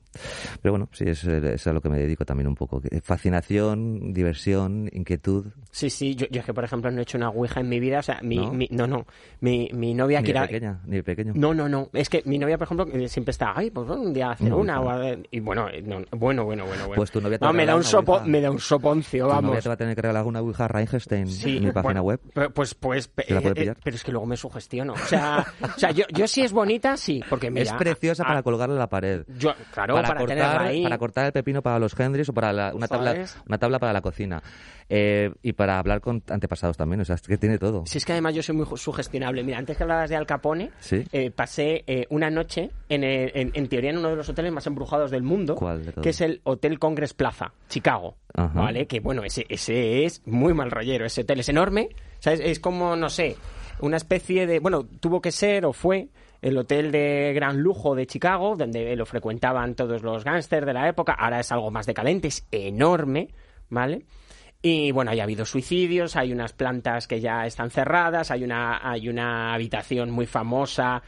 Pero bueno, sí, es, es a lo que me dedico también un poco. Fascinación, diversión, inquietud. Sí, sí, yo, yo es que, por ejemplo, no he hecho una ouija en mi vida. O sea, mi, ¿No? mi- no, no. Mi, mi novia Ni que de era... pequeña, ni pequeño. No, no, no. Es que mi novia, por ejemplo, siempre está, ay, pues un día hacer Una o a- y bueno, eh, no, bueno, bueno, bueno, bueno. Pues tu novia te No, va a me da, un sopo, ouija. me da un soponcio, Tu novia vamos. te va a tener que regalar una Ouija Reinstein Sí, en mi página bueno, web. Pues, pues, pe- ¿Se la puede eh, eh, pero es que luego me sugestiono. O sea, o sea yo, yo sí es bonita, sí, porque mira, es preciosa a- para colgarla en la pared. Yo, claro, para, tenerla cortar, ahí. para cortar el pepino para los Hendrix o para la- una, tabla, una tabla para la cocina. Eh, y para hablar con antepasados también, o sea, es que tiene todo. Si es que además yo soy muy sugestionable. Mira, antes que hablabas de Al Capone, Sí. eh, pasé eh, una noche, en, el- en, en teoría, en uno de los hoteles más embrujados del mundo, que es el Hotel Congress Plaza, Chicago. Ajá. ¿Vale? Que bueno, ese, ese es muy mal rollero. Ese hotel es enorme. ¿sabes? Es como, no sé, una especie de. Bueno, tuvo que ser o fue el hotel de gran lujo de Chicago, donde lo frecuentaban todos los gángsters de la época. Ahora es algo más decadente, es enorme, ¿vale? Y bueno, ya ha habido suicidios, hay unas plantas que ya están cerradas, hay una, hay una habitación muy famosa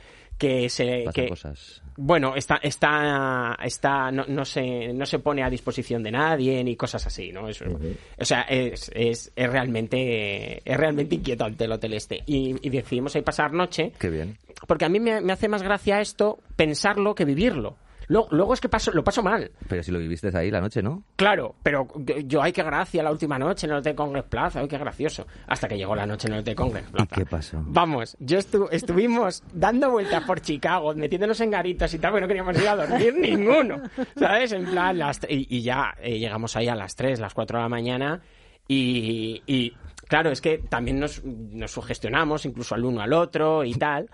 que se... Que, cosas. bueno, está, está, está, no, no se, no se pone a disposición de nadie ni cosas así, ¿no? Es- O sea, es, es, es realmente, es realmente inquietante el hotel este. Y, y decidimos ahí pasar noche, Qué bien. porque a mí me, me hace más gracia esto pensarlo que vivirlo. Luego, luego es que paso, lo paso mal. Pero si lo viviste ahí la noche, ¿no? Claro, pero yo, ay, qué gracia la última noche en el Hotel Congress Plaza, ay, qué gracioso. Hasta que llegó la noche en el Hotel Congress Plaza. qué pasó? Vamos, yo estu- estuvimos dando vueltas por Chicago, metiéndonos en garitos y tal, porque no queríamos ir a dormir ninguno, ¿sabes? En plan, las y, y ya eh, llegamos ahí a las 3, las 4 de la mañana y, y, claro, es que también nos, nos sugestionamos incluso al uno al otro y tal.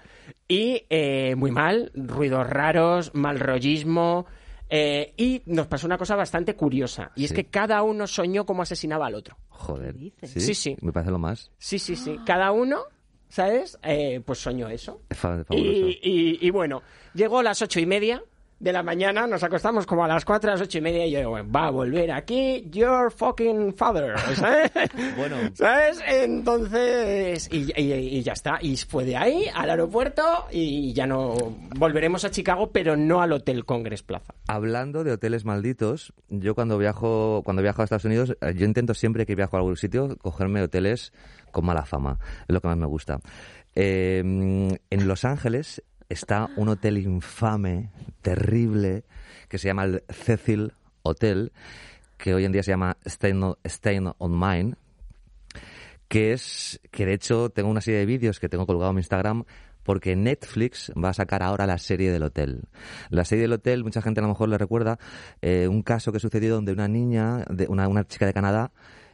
Y eh, muy mal, ruidos raros, mal rollismo. eh, y nos pasó una cosa bastante curiosa, y es Sí. que cada uno soñó cómo asesinaba al otro. Joder. ¿Qué dices? Sí, sí. Me parece lo más. Sí, sí, sí. Cada uno, ¿sabes? Eh, pues soñó eso. fabuloso. Y, y- y bueno, llegó a las ocho y media, de la mañana, nos acostamos como a las 4, a las 8 y media y yo digo, va a volver aquí your fucking father, ¿sabes? Bueno. ¿Sabes? Entonces, y, y- y ya está. Y fue de ahí al aeropuerto y ya no volveremos a Chicago, pero no al Hotel Congress Plaza. Hablando de hoteles malditos, yo cuando viajo, cuando viajo a Estados Unidos, eh, yo intento siempre que viajo a algún sitio cogerme hoteles con mala fama. Es lo que más me gusta. Eh, en Los Ángeles está un hotel infame, terrible, que se llama el Cecil Hotel, que hoy en día se llama Stain, Stain on Mine, que es que de hecho tengo una serie de vídeos que tengo colgado en mi Instagram porque Netflix va a sacar ahora la serie del hotel. La serie del hotel, mucha gente a lo mejor le recuerda eh, un caso que sucedió donde una niña, de, una, una chica de Canadá,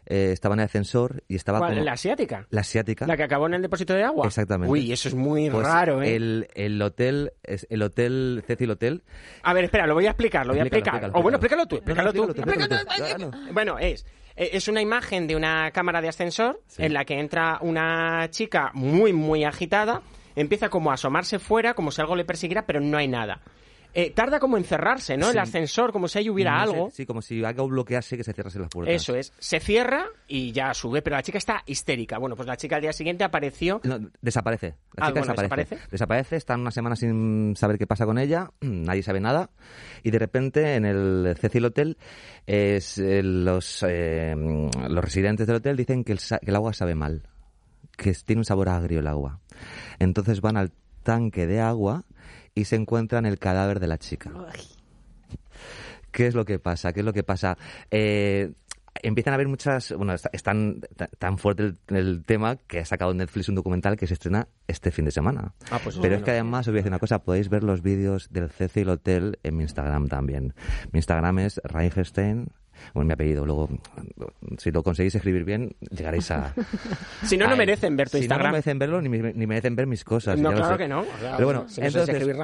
eh, estaba en el ascensor y estaba ¿Cuál? como- ¿La asiática? la asiática. ¿La que acabó en el depósito de agua? Exactamente. Uy, eso es muy Pues raro, ¿eh? El, el hotel, es el hotel Cecil Hotel, A ver, espera, lo voy a explicar, lo voy a explicar. o bueno, explícalo. tú, explícalo tú. Bueno, es, eh, es una imagen de una cámara de ascensor Sí. en la que entra una chica muy, muy agitada, empieza como a asomarse fuera, como si algo le persiguiera, pero no hay nada. Eh, tarda como en cerrarse, ¿no? El ascensor, como si ahí hubiera no algo. sí, como si algo bloquease que se cerrasen las puertas. Eso es. Se cierra y ya sube, pero la chica está histérica. Bueno, pues la chica al día siguiente apareció No, desaparece. La Ah, chica bueno, desaparece. ¿desaparece? Desaparece, están una semana sin saber qué pasa con ella, nadie sabe nada, y de repente en el Cecil Hotel es, eh, los, eh, los residentes del hotel dicen que el, que el agua sabe mal, que tiene un sabor agrio el agua. Entonces van al tanque de agua y se encuentran el cadáver de la chica. ¿Qué es lo que pasa? ¿Qué es lo que pasa? Eh, empiezan a haber muchas... Bueno, está- es tan, fuerte el, el tema que ha sacado Netflix un documental que se estrena este fin de semana. Ah, pues Pero es que además os voy a decir una cosa, podéis ver los vídeos del Cecil Hotel en mi Instagram también. Mi Instagram es Reingerstein, bueno, mi apellido. Luego, si lo conseguís escribir bien, llegaréis a... Si no, no merecen ver tu si Instagram. No, no merecen verlo ni, ni merecen ver mis cosas. No, claro que no. Pero bueno, si entonces, escribir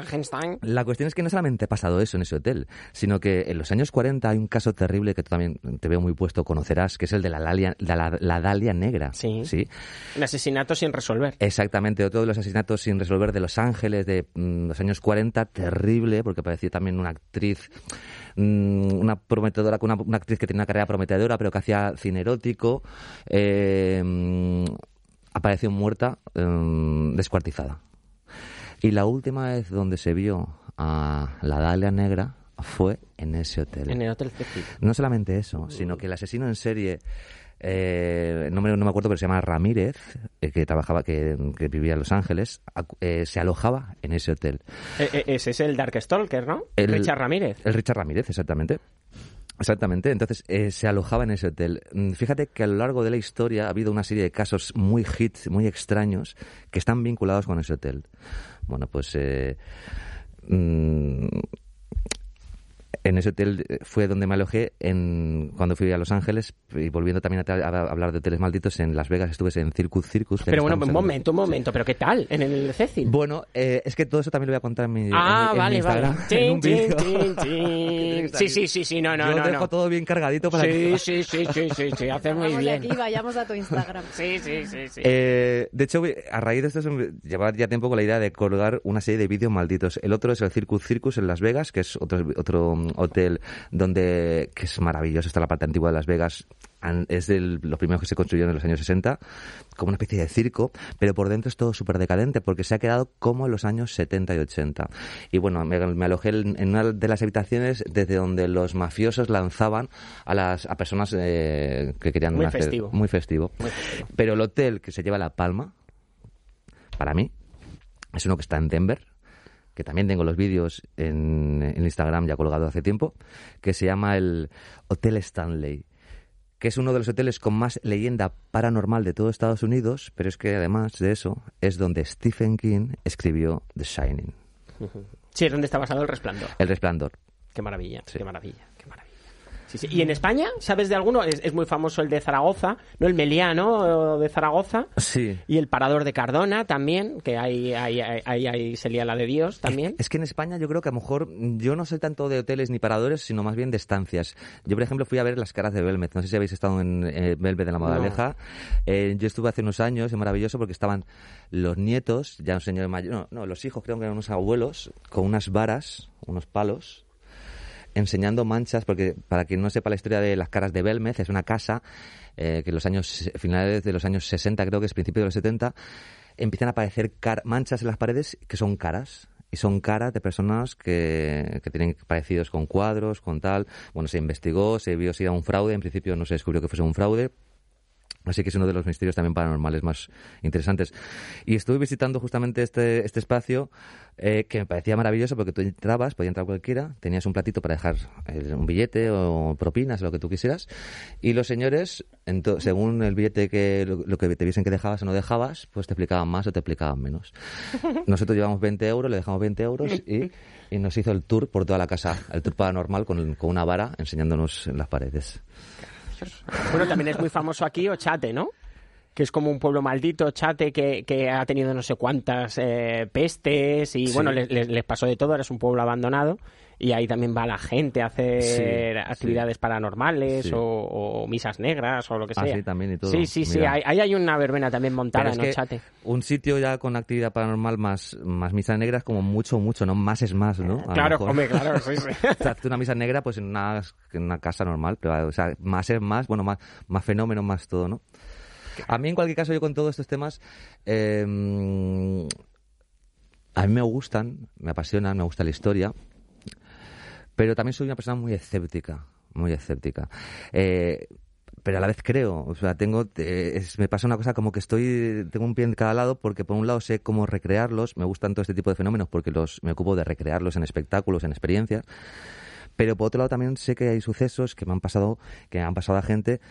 la cuestión es que no solamente ha pasado eso en ese hotel, sino que en los años 40 hay un caso terrible que tú también te veo muy puesto, conocerás, que es el de la, Dalia- de la, la Dalia Negra. Sí. ¿sí? Un asesinato sin resolver. Exactamente, otro de los asesinatos sin resolver de Los Ángeles de mm, los años 40, terrible, porque apareció también una actriz, una prometedora, una, una actriz que tenía una carrera prometedora, pero que hacía cine erótico, eh, mm, apareció muerta, mm, descuartizada. Y la última vez donde se vio a la Dalia Negra fue en ese hotel. En el Hotel Cecil. No solamente eso, sino que el asesino en serie, eh, no, me, no me acuerdo, pero se llama Ramírez, eh, que trabajaba, que, que vivía en Los Ángeles, eh, se alojaba en ese hotel. Eh, eh, ese es el Dark Stalker, ¿no? El- Richard Ramírez. El Richard Ramírez, exactamente. Exactamente, entonces eh, se alojaba en ese hotel. Mm, Fíjate que a lo largo de la historia ha habido una serie de casos muy hits, muy extraños, que están vinculados con ese hotel. Bueno, pues eh, mm, en ese hotel eh, fue donde me alojé en, cuando fui a Los Ángeles y volviendo también a, a hablar de hoteles malditos, en Las Vegas estuve en Circus Circus. Pero bueno, un en- momento, un momento. ¿Pero qué tal? ¿En el Cecil? Bueno, eh, es que todo eso también lo voy a contar en mi, en ah, en mi vale, vale. Instagram, en Chin, un chin, chin. Sí, sí, sí, sí, no, no, Yo no. dejo no. todo bien cargadito para Sí, que... sí, sí, sí, sí, sí, hace muy Vamos bien. aquí, vayamos a tu Instagram. Sí, sí, sí, sí. Eh, de hecho, a raíz de esto, llevaba ya tiempo con la idea de colgar una serie de vídeos malditos. El otro es el Circus Circus en Las Vegas, que es otro, otro hotel donde que es maravilloso. Está la parte antigua de Las Vegas. Es de los primeros que se construyeron en los años 60, como una especie de circo, pero por dentro es todo súper decadente porque se ha quedado como en los años 70 y 80. Y bueno, me, me alojé en una de las habitaciones desde donde los mafiosos lanzaban a las a personas eh, que querían Muy hacer- festivo. muy festivo. Pero el hotel que se lleva la palma, para mí, es uno que está en Denver, que también tengo los vídeos en, en Instagram ya colgado hace tiempo, que se llama el Hotel Stanley, que es uno de los hoteles con más leyenda paranormal de todo Estados Unidos, pero es que además de eso es donde Stephen King escribió The Shining, Sí, es donde está basado el resplandor. El Resplandor. Qué maravilla, Sí. qué maravilla, qué maravilla. Sí, sí. ¿Y en España, sabes de alguno? Es, es muy famoso el de Zaragoza, ¿no? El Meliá, ¿no? De Zaragoza. Sí. Y el Parador de Cardona también, que ahí, ahí, ahí, ahí- ahí se lía la de Dios también. Es que en España yo creo que a lo mejor yo no soy tanto de hoteles ni paradores, sino más bien de estancias. Yo, por ejemplo, fui a ver las caras de Belmez. No sé si habéis estado en eh, Belmez de la Modaleja. Eh, yo estuve hace unos años, es maravilloso porque estaban los nietos, ya un señor mayor, no, no, los hijos creo que eran unos abuelos, con unas varas, unos palos, enseñando manchas, porque para quien no sepa la historia de las caras de Belmez, es una casa eh, que en los años, finales de los años 60, creo que es principio de los 70, empiezan a aparecer manchas en las paredes que son caras. Y son caras de personas que, que tienen parecidos con cuadros, con tal. Bueno, se investigó, se vio si era un fraude. En principio no se descubrió que fuese un fraude. Así que es uno de los misterios también paranormales más interesantes. Y estuve visitando justamente este, este espacio eh, que me parecía maravilloso porque tú entrabas, podía entrar cualquiera, tenías un platito para dejar eh, un billete o propinas, lo que tú quisieras, y los señores, según el billete que lo, lo que te viesen que dejabas o no dejabas, pues te explicaban más o te explicaban menos. Nosotros llevamos 20 euros, le dejamos 20 euros y, y nos hizo el tour por toda la casa, el tour paranormal con, con una vara enseñándonos en las paredes. Bueno, también es muy famoso aquí Ochate, ¿no? Que es como un pueblo maldito, Chate, que, que ha tenido no sé cuántas eh, pestes y Sí. bueno, les, les- les pasó de todo, ahora es un pueblo abandonado y ahí también va la gente a hacer Sí, actividades paranormales Sí. o, o misas negras o lo que Ah, sea. sí, también y todo. Sí, sí, sí, Mira. ahí, ahí hay una verbena también montada en Ochate. un sitio ya con actividad paranormal más, más misa negra es como mucho, mucho, ¿no? Más es más, ¿no? A Claro, hombre, claro, sí, sí. O sea, una misa negra pues en una, en una casa normal, pero o sea, más es más, bueno, más, más fenómeno, más todo, ¿no? A mí en cualquier caso yo con todos estos temas eh, a mí me gustan, me apasionan, me gusta la historia, pero también soy una persona muy escéptica, muy escéptica. Eh, pero a la vez creo, o sea, tengo, eh, es- me pasa una cosa como que estoy, tengo un pie en cada lado porque por un lado sé cómo recrearlos, me gustan todo este tipo de fenómenos porque los, me ocupo de recrearlos en espectáculos, en experiencias, pero por otro lado también sé que hay sucesos que me han pasado, que han pasado a gente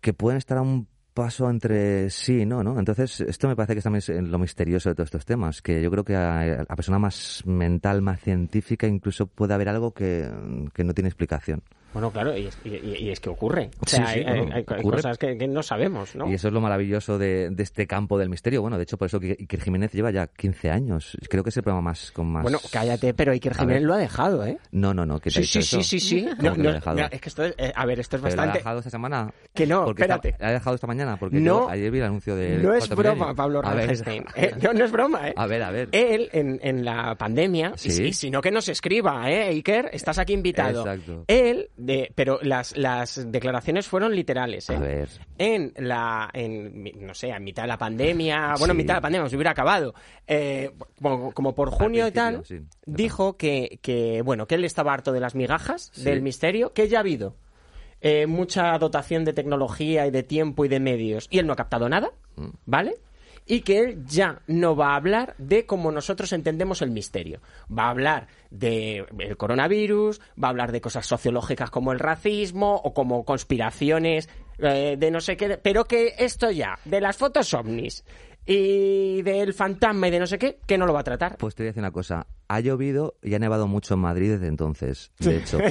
que pueden estar a un paso entre sí y no, ¿no? Entonces, esto me parece que también es lo misterioso de todos estos temas, que yo creo que a la persona más mental, más científica, incluso puede haber algo que no tiene explicación. Bueno, claro, y es, y- y es que ocurre. O Sí, sea, sí, hay, hay- bueno, hay ocurre. cosas que, que no sabemos, ¿no? Y eso es lo maravilloso de, de este campo del misterio. Bueno, de hecho, por eso que Iker Jiménez lleva ya 15 años. Creo que es el programa más con más... Bueno, cállate, pero Iker Jiménez lo ha dejado, ¿eh? No, no, no. ¿qué te Sí, sí, sí, sí, sí. ¿Cómo No, que lo ha no, dejado? no, es que esto es, eh, a ver, esto es ¿Pero lo ha bastante... dejado esta semana? Que no, Porque está- espérate. ¿La ha dejado esta mañana? Porque No. yo ayer vi el anuncio de... No es broma. Pablo. Rangenstein. Eh, no, no es broma, ¿eh? A ver, a ver. Él, en, en la pandemia, y Sí. si- y si no que nos escriba, ¿eh, Iker? Estás aquí invitado. Exacto. Él, de, pero las, las declaraciones fueron literales, ¿eh? A ver. En la, en, no sé, a mitad de la pandemia, bueno, en Sí. mitad de la pandemia, se hubiera acabado, eh, como, como por junio y tal, sí. dijo que, que, bueno, que él estaba harto de las migajas, Sí. del misterio, que ya ha habido eh, mucha dotación de tecnología y de tiempo y de medios, y él no ha captado nada, Mm. ¿vale? Y que él ya no va a hablar de cómo nosotros entendemos el misterio. Va a hablar del coronavirus, va a hablar de cosas sociológicas como el racismo o como conspiraciones eh, de no sé qué, pero que esto ya, de las fotos ovnis y del fantasma y de no sé qué, que no lo va a tratar. Pues te voy a decir una cosa. Ha llovido y ha nevado mucho en Madrid desde entonces, de hecho.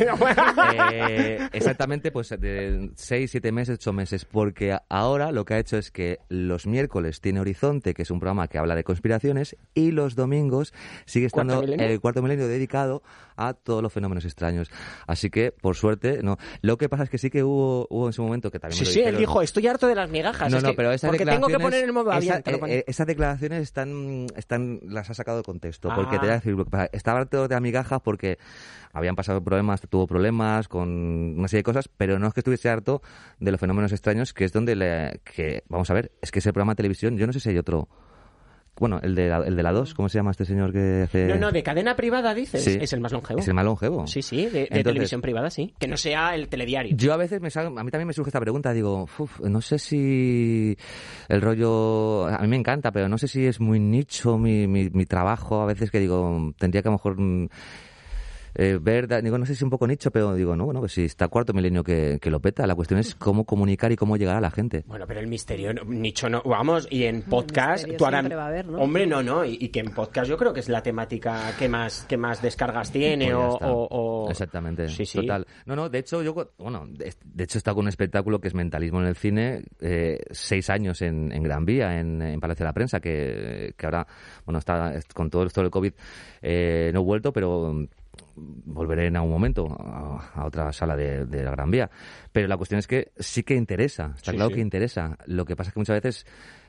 Eh, exactamente, pues de 6, 7 meses, 8 meses. Porque ahora lo que ha hecho es que los miércoles tiene Horizonte, que es un programa que habla de conspiraciones, y los domingos sigue estando el cuarto milenio dedicado a todos los fenómenos extraños. Así que, por suerte, no. Lo que pasa es que sí que hubo, hubo en su momento que también Sí, lo sí, él dijo, estoy harto de las migajas. No, es no, que- pero esas porque tengo que declaraciones- poner el modo esa- eh, eh, esas declaraciones están, están, las ha sacado de contexto. Porque Ah. te voy a decir, lo estaba harto de amigajas porque habían pasado problemas, tuvo problemas con una serie de cosas, pero no es que estuviese harto de los fenómenos extraños, que es donde le, que, vamos a ver, es que ese programa de televisión, yo no sé si hay otro, bueno, el de la, el de la 2, ¿cómo se llama este señor que hace? No, no, de cadena privada dices. Sí. Es el más longevo. Es el más longevo. Sí, sí, de, de Entonces, televisión privada, sí. Que no sea el telediario. Yo a veces me sal- a mí también me surge esta pregunta, digo, "Uf, no sé si el rollo, a mí me encanta, pero no sé si es muy nicho mi, mi, mi trabajo, a veces que digo, tendría que a lo mejor mm, eh, ver, digo, no sé si un poco nicho, pero digo, no, bueno, pues si está cuarto milenio que, que, lo peta, la cuestión es cómo comunicar y cómo llegar a la gente. Bueno, pero el misterio, nicho no, vamos, y en podcast, tú ahora, va a haber, ¿no? hombre, no, no, y, que en podcast yo creo que es la temática que más, que más descargas tiene Pues o, está. o, o- Exactamente, Sí, sí. total. No, no, de hecho, yo, bueno, de, de hecho he estado con un espectáculo que es Mentalismo en el cine, eh, seis años en, en Gran Vía, en, en Palacio de la Prensa, que, que ahora, bueno, está con todo esto del COVID, eh, no he vuelto, pero volveré en algún momento a, a otra sala de, de la Gran Vía. Pero la cuestión es que sí que interesa, está Sí, claro sí. que interesa. Lo que pasa es que muchas veces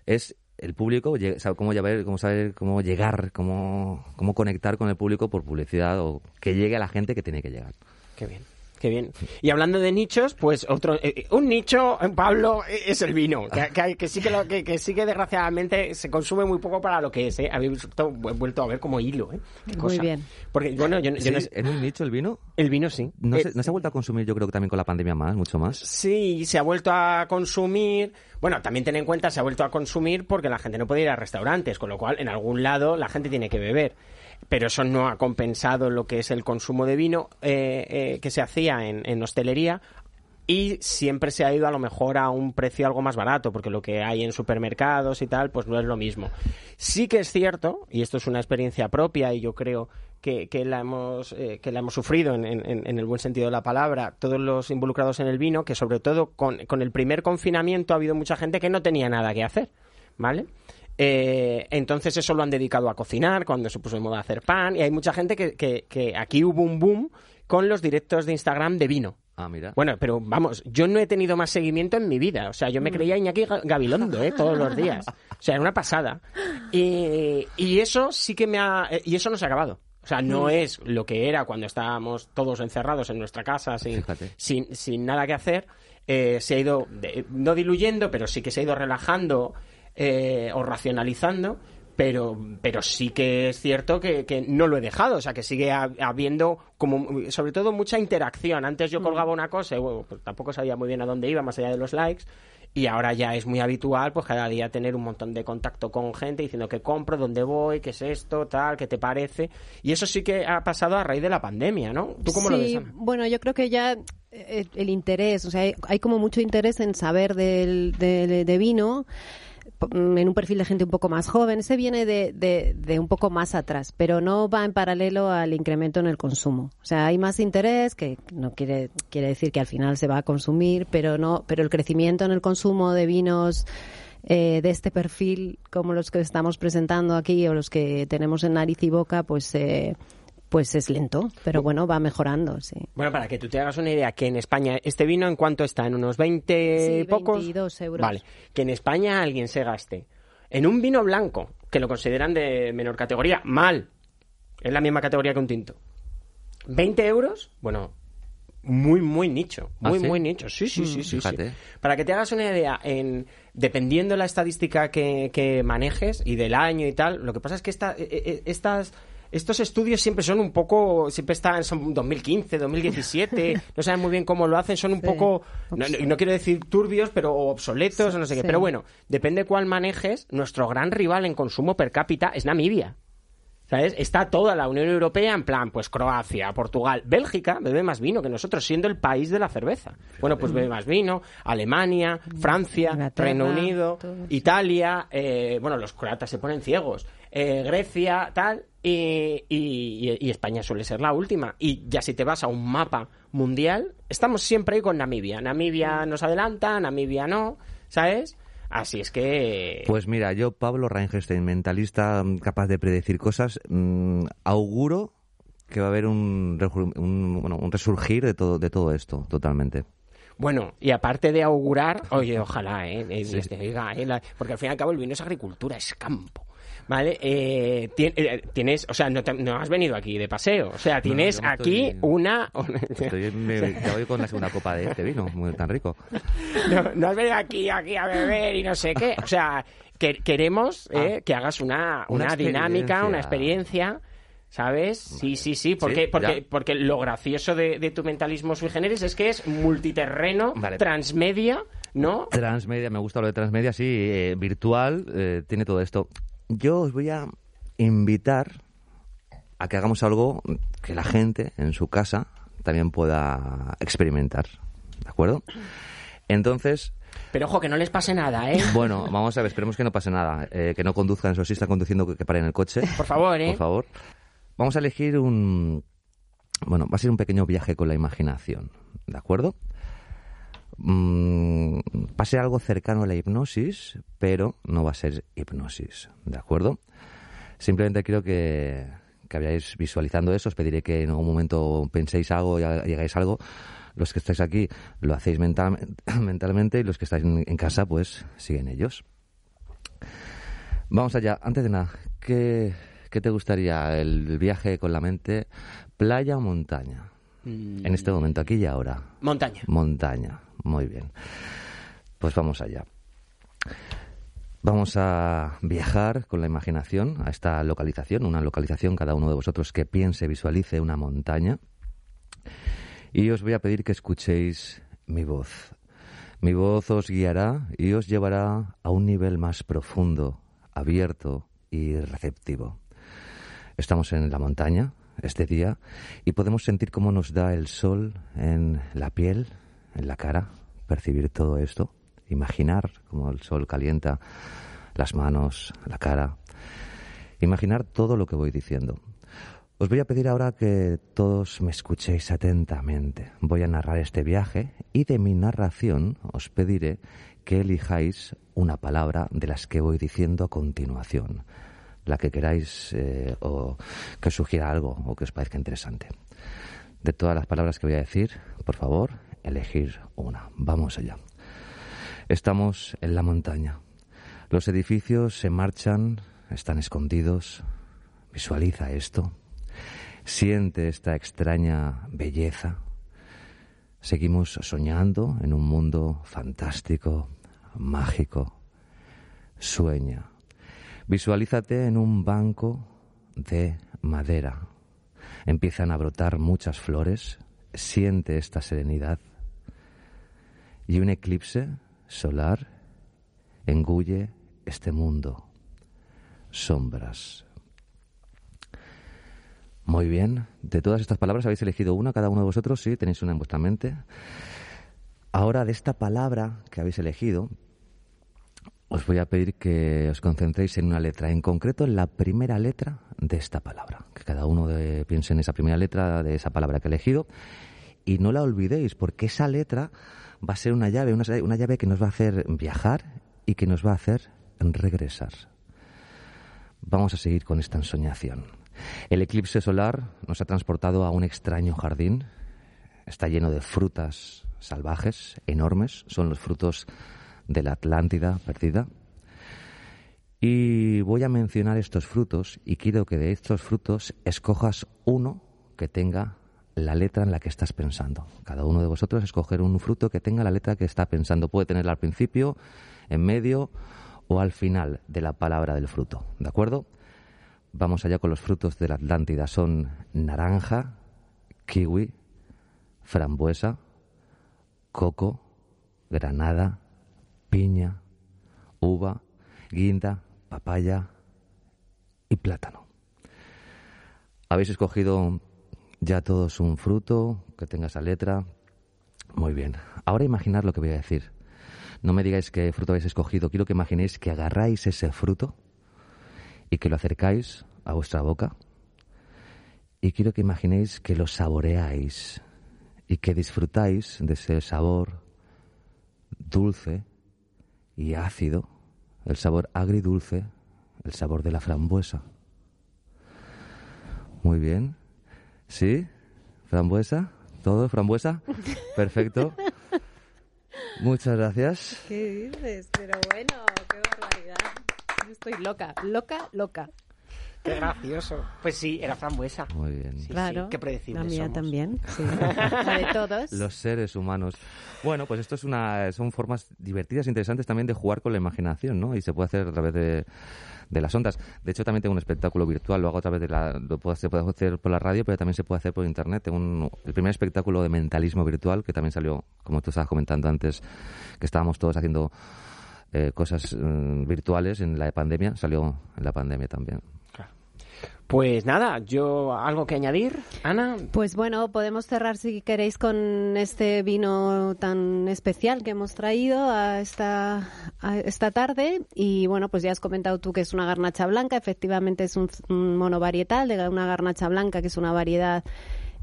es el público, sabe cómo, saber, cómo saber cómo llegar, cómo, cómo conectar con el público por publicidad o que llegue a la gente que tiene que llegar. Qué bien. Qué bien. Y hablando de nichos, pues otro eh, un nicho, eh, Pablo, eh, es el vino, que, que sí que, lo- que, que sí que desgraciadamente se consume muy poco para lo que es, ¿eh? Habéis vuelto, a ver como hilo, ¿eh? Qué Muy bien. Porque, bueno, yo, yo Sí, no sé- ¿En un nicho el vino? el vino sí. No, Eh, se, no se ha vuelto a consumir, yo creo que también con la pandemia más, mucho más. Sí, se ha vuelto a consumir. Bueno, también ten en cuenta, se ha vuelto a consumir porque la gente no puede ir a restaurantes, con lo cual en algún lado la gente tiene que beber. Pero eso no ha compensado lo que es el consumo de vino eh, eh, que se hacía en, en hostelería y siempre se ha ido a lo mejor a un precio algo más barato, porque lo que hay en supermercados y tal, pues no es lo mismo. Sí que es cierto, y esto es una experiencia propia y yo creo que, que la, hemos, eh, que la hemos sufrido en, en- en el buen sentido de la palabra, todos los involucrados en el vino, que sobre todo con, con el primer confinamiento ha habido mucha gente que no tenía nada que hacer, ¿vale? Eh, entonces eso lo han dedicado a cocinar, cuando se puso de moda hacer pan, y hay mucha gente que, que, que aquí hubo un boom con los directos de Instagram de vino. Ah, mira. Bueno, pero vamos, yo no he tenido más seguimiento en mi vida. O sea, yo me creía Iñaki Ga- Gabilondo, ¿eh? Todos los días. O sea, era una pasada. Y, y eso sí que me ha... eh, Y eso no se ha acabado. O sea, no es lo que era cuando estábamos todos encerrados en nuestra casa sin, sin, sin nada que hacer. Eh, se ha ido, no diluyendo, pero sí que se ha ido relajando eh, o racionalizando. Pero, pero sí que es cierto que, que no lo he dejado, o sea, que sigue ha- habiendo como, sobre todo, mucha interacción. Antes yo colgaba una cosa y bueno, pues tampoco sabía muy bien a dónde iba, más allá de los likes, y ahora ya es muy habitual, pues cada día tener un montón de contacto con gente diciendo qué compro, dónde voy, qué es esto, tal, qué te parece. Y eso sí que ha pasado a raíz de la pandemia, ¿no? ¿Tú cómo lo ves? Sí, Ana? bueno, yo creo que ya eh, el interés, o sea, hay, como mucho interés en saber del, de, de vino en un perfil de gente un poco más joven. Ese viene de, de, de un poco más atrás, pero no va en paralelo al incremento en el consumo. O sea, hay más interés, que no quiere, quiere decir que al final se va a consumir, pero no, pero el crecimiento en el consumo de vinos eh, de este perfil, como los que estamos presentando aquí o los que tenemos en nariz y boca, pues eh, pues es lento, pero bueno, va mejorando, sí. Bueno, para que tú te hagas una idea, que en España este vino en cuánto está, en unos 20 Sí, pocos. 22 euros. Vale, que en España alguien se gaste en un vino blanco, que lo consideran de menor categoría, mal, es la misma categoría que un tinto. 20 euros, bueno, muy, muy nicho, ¿Ah, muy, sí? muy nicho, sí, sí, sí, sí, sí. fíjate. Para que te hagas una idea, en, dependiendo la estadística que, que manejes y del año y tal, lo que pasa es que esta, eh, eh, estas, estos estudios siempre son un poco, siempre están, son 2015, 2017, no saben muy bien cómo lo hacen, son un Sí. poco, no, no- no quiero decir turbios, pero obsoletos o no sé qué. Sí. Pero bueno, depende cuál manejes, nuestro gran rival en consumo per cápita es Namibia. ¿Sabes? Está toda la Unión Europea en plan, pues Croacia, Portugal, Bélgica bebe más vino que nosotros, siendo el país de la cerveza. Bueno, pues bebe más vino, Alemania, Francia, Inglaterra, Reino Unido, todo, sí. Italia, eh, bueno, los croatas se ponen ciegos, eh, Grecia, tal, y, y- y España suele ser la última. Y ya si te vas a un mapa mundial, estamos siempre ahí con Namibia. Namibia nos adelanta, Namibia no, ¿sabes? Así es que... Pues mira, yo, Pablo Reingerstein, mentalista mm, capaz de predecir cosas, mm, auguro que va a haber un, un, bueno, un resurgir de todo, de todo esto, totalmente. Bueno, y aparte de augurar, oye, ojalá, ¿eh? eh, oiga, ¿eh? La- porque al fin y al cabo el vino es agricultura, es campo. ¿Vale? Eh, tien- eh, tienes, o sea, no, te- no has venido aquí de paseo. O sea, tienes aquí estoy- una. Estoy, me, ya voy con la segunda copa de este vino, muy tan rico. no, no has venido aquí, aquí a beber y no sé qué. O sea, que- queremos eh, que hagas una, una, Una dinámica, una experiencia. ¿Sabes? Sí, sí, sí. Porque, Sí, porque, ya. porque lo gracioso de, de tu mentalismo sui generis es que es multiterreno, Vale. transmedia, ¿no? Transmedia, me gusta lo de transmedia, sí, eh, virtual, eh, tiene todo esto. Yo os voy a invitar a que hagamos algo que la gente en su casa también pueda experimentar. ¿De acuerdo? Entonces, Pero ojo, que no les pase nada, ¿eh? bueno, vamos a ver, esperemos que no pase nada. Eh, que no conduzcan, eso sí, están conduciendo, que, que paren el coche. Por favor, ¿eh? Por favor. Vamos a elegir un... Bueno, va a ser un pequeño viaje con la imaginación, ¿de acuerdo? Mm, ser algo cercano a la hipnosis, pero no va a ser hipnosis, ¿de acuerdo? Simplemente quiero que, que vayáis visualizando eso. Os pediré que en algún momento penséis algo y hagáis algo. Los que estáis aquí lo hacéis mental- mentalmente y los que estáis en, en casa, pues siguen ellos. Vamos allá. Antes de nada, ¿qué, qué te gustaría? ¿El viaje con la mente? ¿Playa o montaña? Mm, En este momento, aquí y ahora. Montaña. Montaña. Muy bien. Pues vamos allá. Vamos a viajar con la imaginación a esta localización, una localización cada uno de vosotros que piense, visualice una montaña. Y os voy a pedir que escuchéis mi voz. Mi voz os guiará y os llevará a un nivel más profundo, abierto y receptivo. Estamos en la montaña este día y podemos sentir cómo nos da el sol en la piel, en la cara, percibir todo esto, imaginar cómo el sol calienta las manos, la cara, imaginar todo lo que voy diciendo. Os voy a pedir ahora que todos me escuchéis atentamente. Voy a narrar este viaje y de mi narración os pediré que elijáis una palabra de las que voy diciendo a continuación, la que queráis eh, o que os sugiera algo o que os parezca interesante. De todas las palabras que voy a decir, por favor, elegir una. Vamos allá. Estamos en la montaña. Los edificios se marchan, están escondidos. Visualiza esto. Siente esta extraña belleza. Seguimos soñando en un mundo fantástico, mágico. Sueña. Visualízate en un banco de madera. Empiezan a brotar muchas flores. Siente esta serenidad. Y un eclipse solar engulle este mundo. Sombras. Muy bien. De todas estas palabras habéis elegido una, cada uno de vosotros, sí, tenéis una en vuestra mente. Ahora, de esta palabra que habéis elegido, os voy a pedir que os concentréis en una letra, en concreto en la primera letra de esta palabra. Que cada uno de- piense en esa primera letra de esa palabra que ha elegido y no la olvidéis, porque esa letra va a ser una llave, una, una llave que nos va a hacer viajar y que nos va a hacer regresar. Vamos a seguir con esta ensoñación. El eclipse solar nos ha transportado a un extraño jardín. Está lleno de frutas salvajes, enormes. Son los frutos de la Atlántida perdida. Y voy a mencionar estos frutos y quiero que de estos frutos escojas uno que tenga la letra en la que estás pensando. Cada uno de vosotros escoger un fruto que tenga la letra que está pensando. Puede tenerla al principio, en medio o al final de la palabra del fruto. ¿De acuerdo? Vamos allá con los frutos de la Atlántida. Son naranja, kiwi, frambuesa, coco, granada, piña, uva, guinda, papaya y plátano. ¿Habéis escogido ya todos un fruto que tenga esa letra? Muy bien. Ahora imaginar lo que voy a decir. No me digáis qué fruto habéis escogido. Quiero que imaginéis que agarráis ese fruto y que lo acercáis a vuestra boca. Y quiero que imaginéis que lo saboreáis y que disfrutáis de ese sabor dulce y ácido, el sabor agridulce, el sabor de la frambuesa. Muy bien. ¿Sí? ¿Frambuesa? ¿Todo frambuesa? Perfecto. Muchas gracias. ¿Qué dices? Pero bueno, qué barbaridad. Yo Estoy loca, loca, loca. Qué gracioso. Pues sí, era frambuesa. Muy bien. Sí, claro. sí, qué predecibles La mía somos. también. Sí. La de todos. Los seres humanos. Bueno, pues esto es una, son formas divertidas e interesantes también de jugar con la imaginación, ¿no? Y se puede hacer a través de, de las ondas. De hecho, también tengo un espectáculo virtual, lo hago a través de la, lo puedo, se puede hacer por la radio, pero también se puede hacer por internet. Tengo un- el primer espectáculo de mentalismo virtual que también salió, como tú estabas comentando antes, que estábamos todos haciendo eh, cosas mm, virtuales en la pandemia, salió en la pandemia también. Pues nada, yo algo que añadir, Ana. Pues bueno, podemos cerrar si queréis con este vino tan especial que hemos traído a esta, esta tarde. Y bueno, pues ya has comentado tú que es una garnacha blanca. Efectivamente es un, un monovarietal de una garnacha blanca que es una variedad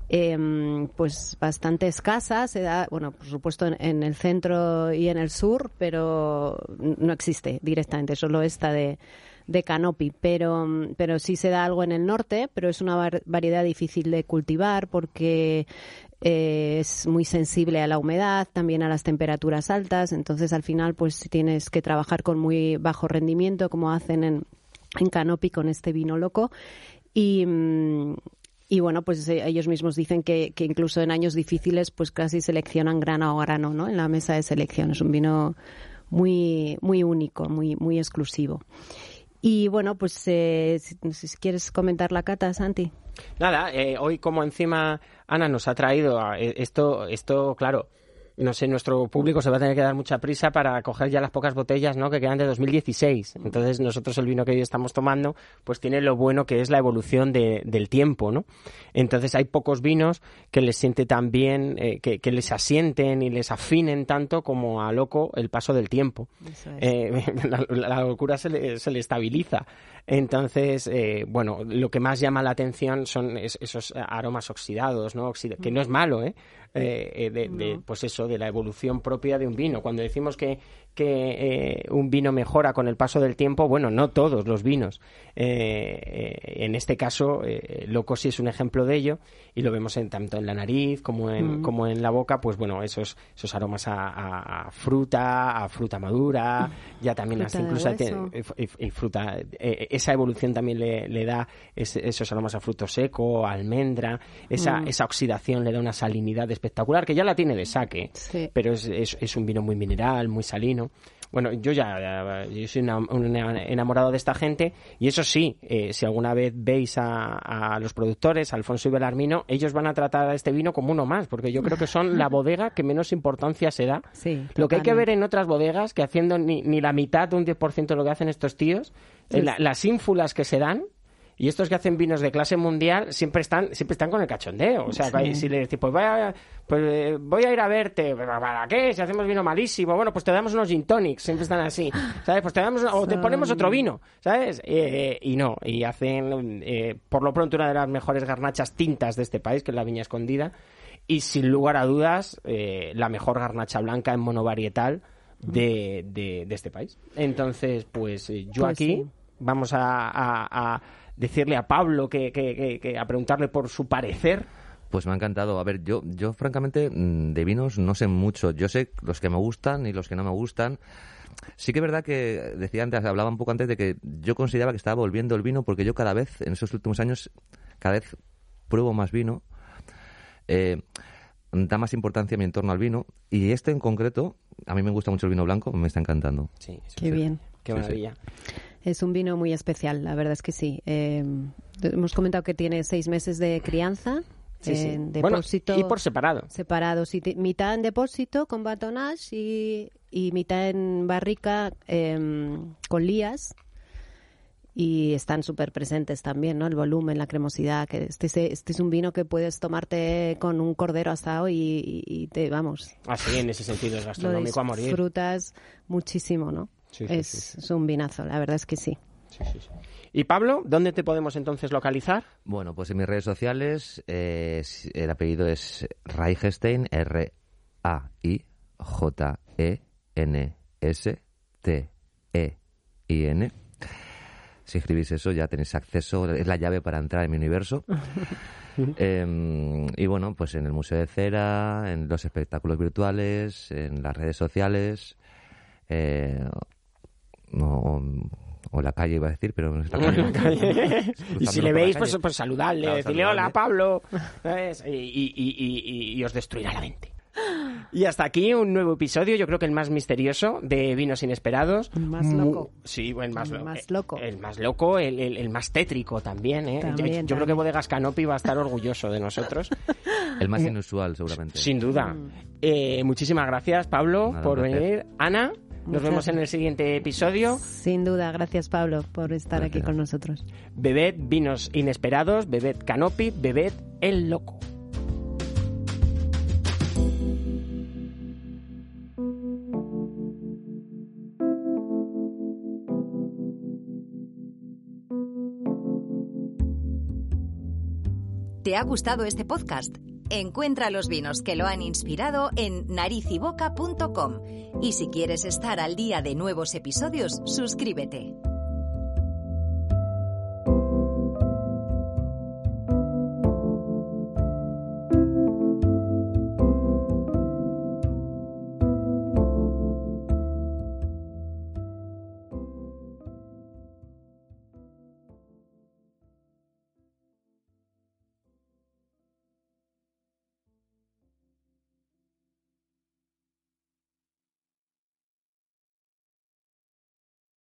eh, pues bastante escasa. Se da, bueno, por supuesto en, en, el centro y en el sur, pero no existe directamente. Solo esta de de canopy, pero, pero sí se da algo en el norte, pero es una variedad difícil de cultivar porque eh, es muy sensible a la humedad, también a las temperaturas altas, entonces al final pues tienes que trabajar con muy bajo rendimiento como hacen en, en canopy con este vino loco y, y bueno, pues eh, ellos mismos dicen que, que, incluso en años difíciles pues casi seleccionan grano a grano, ¿no? En la mesa de selección. Es un vino muy, muy único, muy, muy exclusivo. Y bueno, pues eh, si, si, quieres comentar la cata, Santi. Nada, eh, hoy como encima Ana nos ha traído eh, esto, esto claro, no sé, nuestro público se va a tener que dar mucha prisa para coger ya las pocas botellas ¿no? que quedan de 2016. Entonces nosotros el vino que hoy estamos tomando pues tiene lo bueno que es la evolución de, del tiempo. ¿no? Entonces hay pocos vinos que les siente tan bien, eh, que, que, les asienten y les afinen tanto como a loco el paso del tiempo. Es. Eh, la, la, locura se le, se le estabiliza. Entonces, eh, bueno, lo que más llama la atención son es, esos aromas oxidados, ¿no? Oxida que no es malo, ¿eh? Eh de, de, pues eso, de la evolución propia de un vino. Cuando decimos que, que eh, un vino mejora con el paso del tiempo, bueno, no todos los vinos. Eh, en este caso, eh, Loco sí es un ejemplo de ello y lo vemos en, tanto en la nariz como en, mm. como en la boca, pues bueno, esos, esos aromas a, a, a fruta, a fruta madura, ya también fruta incluso y, y fruta, esa evolución también le, le da esos aromas a fruto seco, a almendra, esa, mm. esa oxidación le da una salinidad espectacular que ya la tiene de saque, sí. pero es, es, es un vino muy mineral, muy salino. Bueno, yo ya, yo soy una, un enamorado de esta gente y eso sí, eh, si alguna vez veis a, a, los productores, Alfonso y Belarmino, ellos van a tratar a este vino como uno más, porque yo creo que son la bodega que menos importancia se da. Sí, lo que hay que ver en otras bodegas, que haciendo ni, ni la mitad, un 10% de lo que hacen estos tíos, la, las ínfulas que se dan, y estos que hacen vinos de clase mundial siempre están siempre están con el cachondeo. O sea, sí. si le decís, pues, vaya, pues eh, voy a ir a verte, ¿para qué? Si hacemos vino malísimo, bueno, pues te damos unos gin tonics, siempre están así, ¿sabes? Pues te damos, o te ponemos otro vino, ¿sabes? Eh, y no, y hacen, eh, por lo pronto, una de las mejores garnachas tintas de este país, que es la Viña Escondida, y sin lugar a dudas, eh, la mejor garnacha blanca en monovarietal de, de, de este país. Entonces, pues eh, yo Pues aquí sí. vamos a, a, a decirle a Pablo que, que, que, que, a preguntarle por su parecer. Pues me ha encantado. A ver, yo, yo francamente mm, de vinos no sé mucho. Yo sé los que me gustan y los que no me gustan. Sí que es verdad que decía antes, hablaba un poco antes de que yo consideraba que estaba volviendo el vino porque yo cada vez, en esos últimos años, cada vez pruebo más vino. Eh, da más importancia a mi entorno al vino y este en concreto, a mí me gusta mucho el vino blanco, me está encantando. Sí, Qué sí. bien. Qué maravilla. Sí, sí. Es un vino muy especial, la verdad es que sí. Eh, hemos comentado que tiene seis meses de crianza. Sí, sí. En depósito, bueno, y por separado. Separado, sí, mitad en depósito con batonage y, y mitad en barrica eh, con lías. Y están súper presentes también, ¿no? El volumen, la cremosidad. que este, este, es un vino que puedes tomarte con un cordero asado y, y te, vamos. Así, en ese sentido es gastronómico a morir. Disfrutas muchísimo, ¿no? Sí, es, sí, es, un vinazo, la verdad es que sí. Y Pablo, ¿dónde te podemos entonces localizar? Bueno, pues en mis redes sociales eh, el apellido es Reichstein, R-A-I-J-E-N-S-T-E-I-N. Si escribís eso ya tenéis acceso, es la llave para entrar en mi universo. eh, y bueno, pues en el Museo de Cera, en los espectáculos virtuales, en las redes sociales. Eh, no, o la calle iba a decir, pero no está la calle. y si le veis, pues, pues saludarle, claro, decirle hola Pablo, y, y, y, y, os destruirá la mente. Y hasta aquí un nuevo episodio, yo creo que el más misterioso de Vinos Inesperados. El más loco. Sí, el más, el más loco. El, más loco, el, el, el más tétrico también, ¿eh? También, yo, yo también. creo que Bodegas Canopi va a estar orgulloso de nosotros. el más inusual, seguramente. Sin duda. Mm. Eh, muchísimas gracias, Pablo, Nada, por venir. Ana. Nos vemos en el siguiente episodio. Sin duda, gracias Pablo por estar aquí con nosotros. Bebed vinos inesperados, bebed Canopy, bebed El Loco. ¿Te ha gustado este podcast? Encuentra los vinos que lo han inspirado en narizyboca.com y si quieres estar al día de nuevos episodios, suscríbete.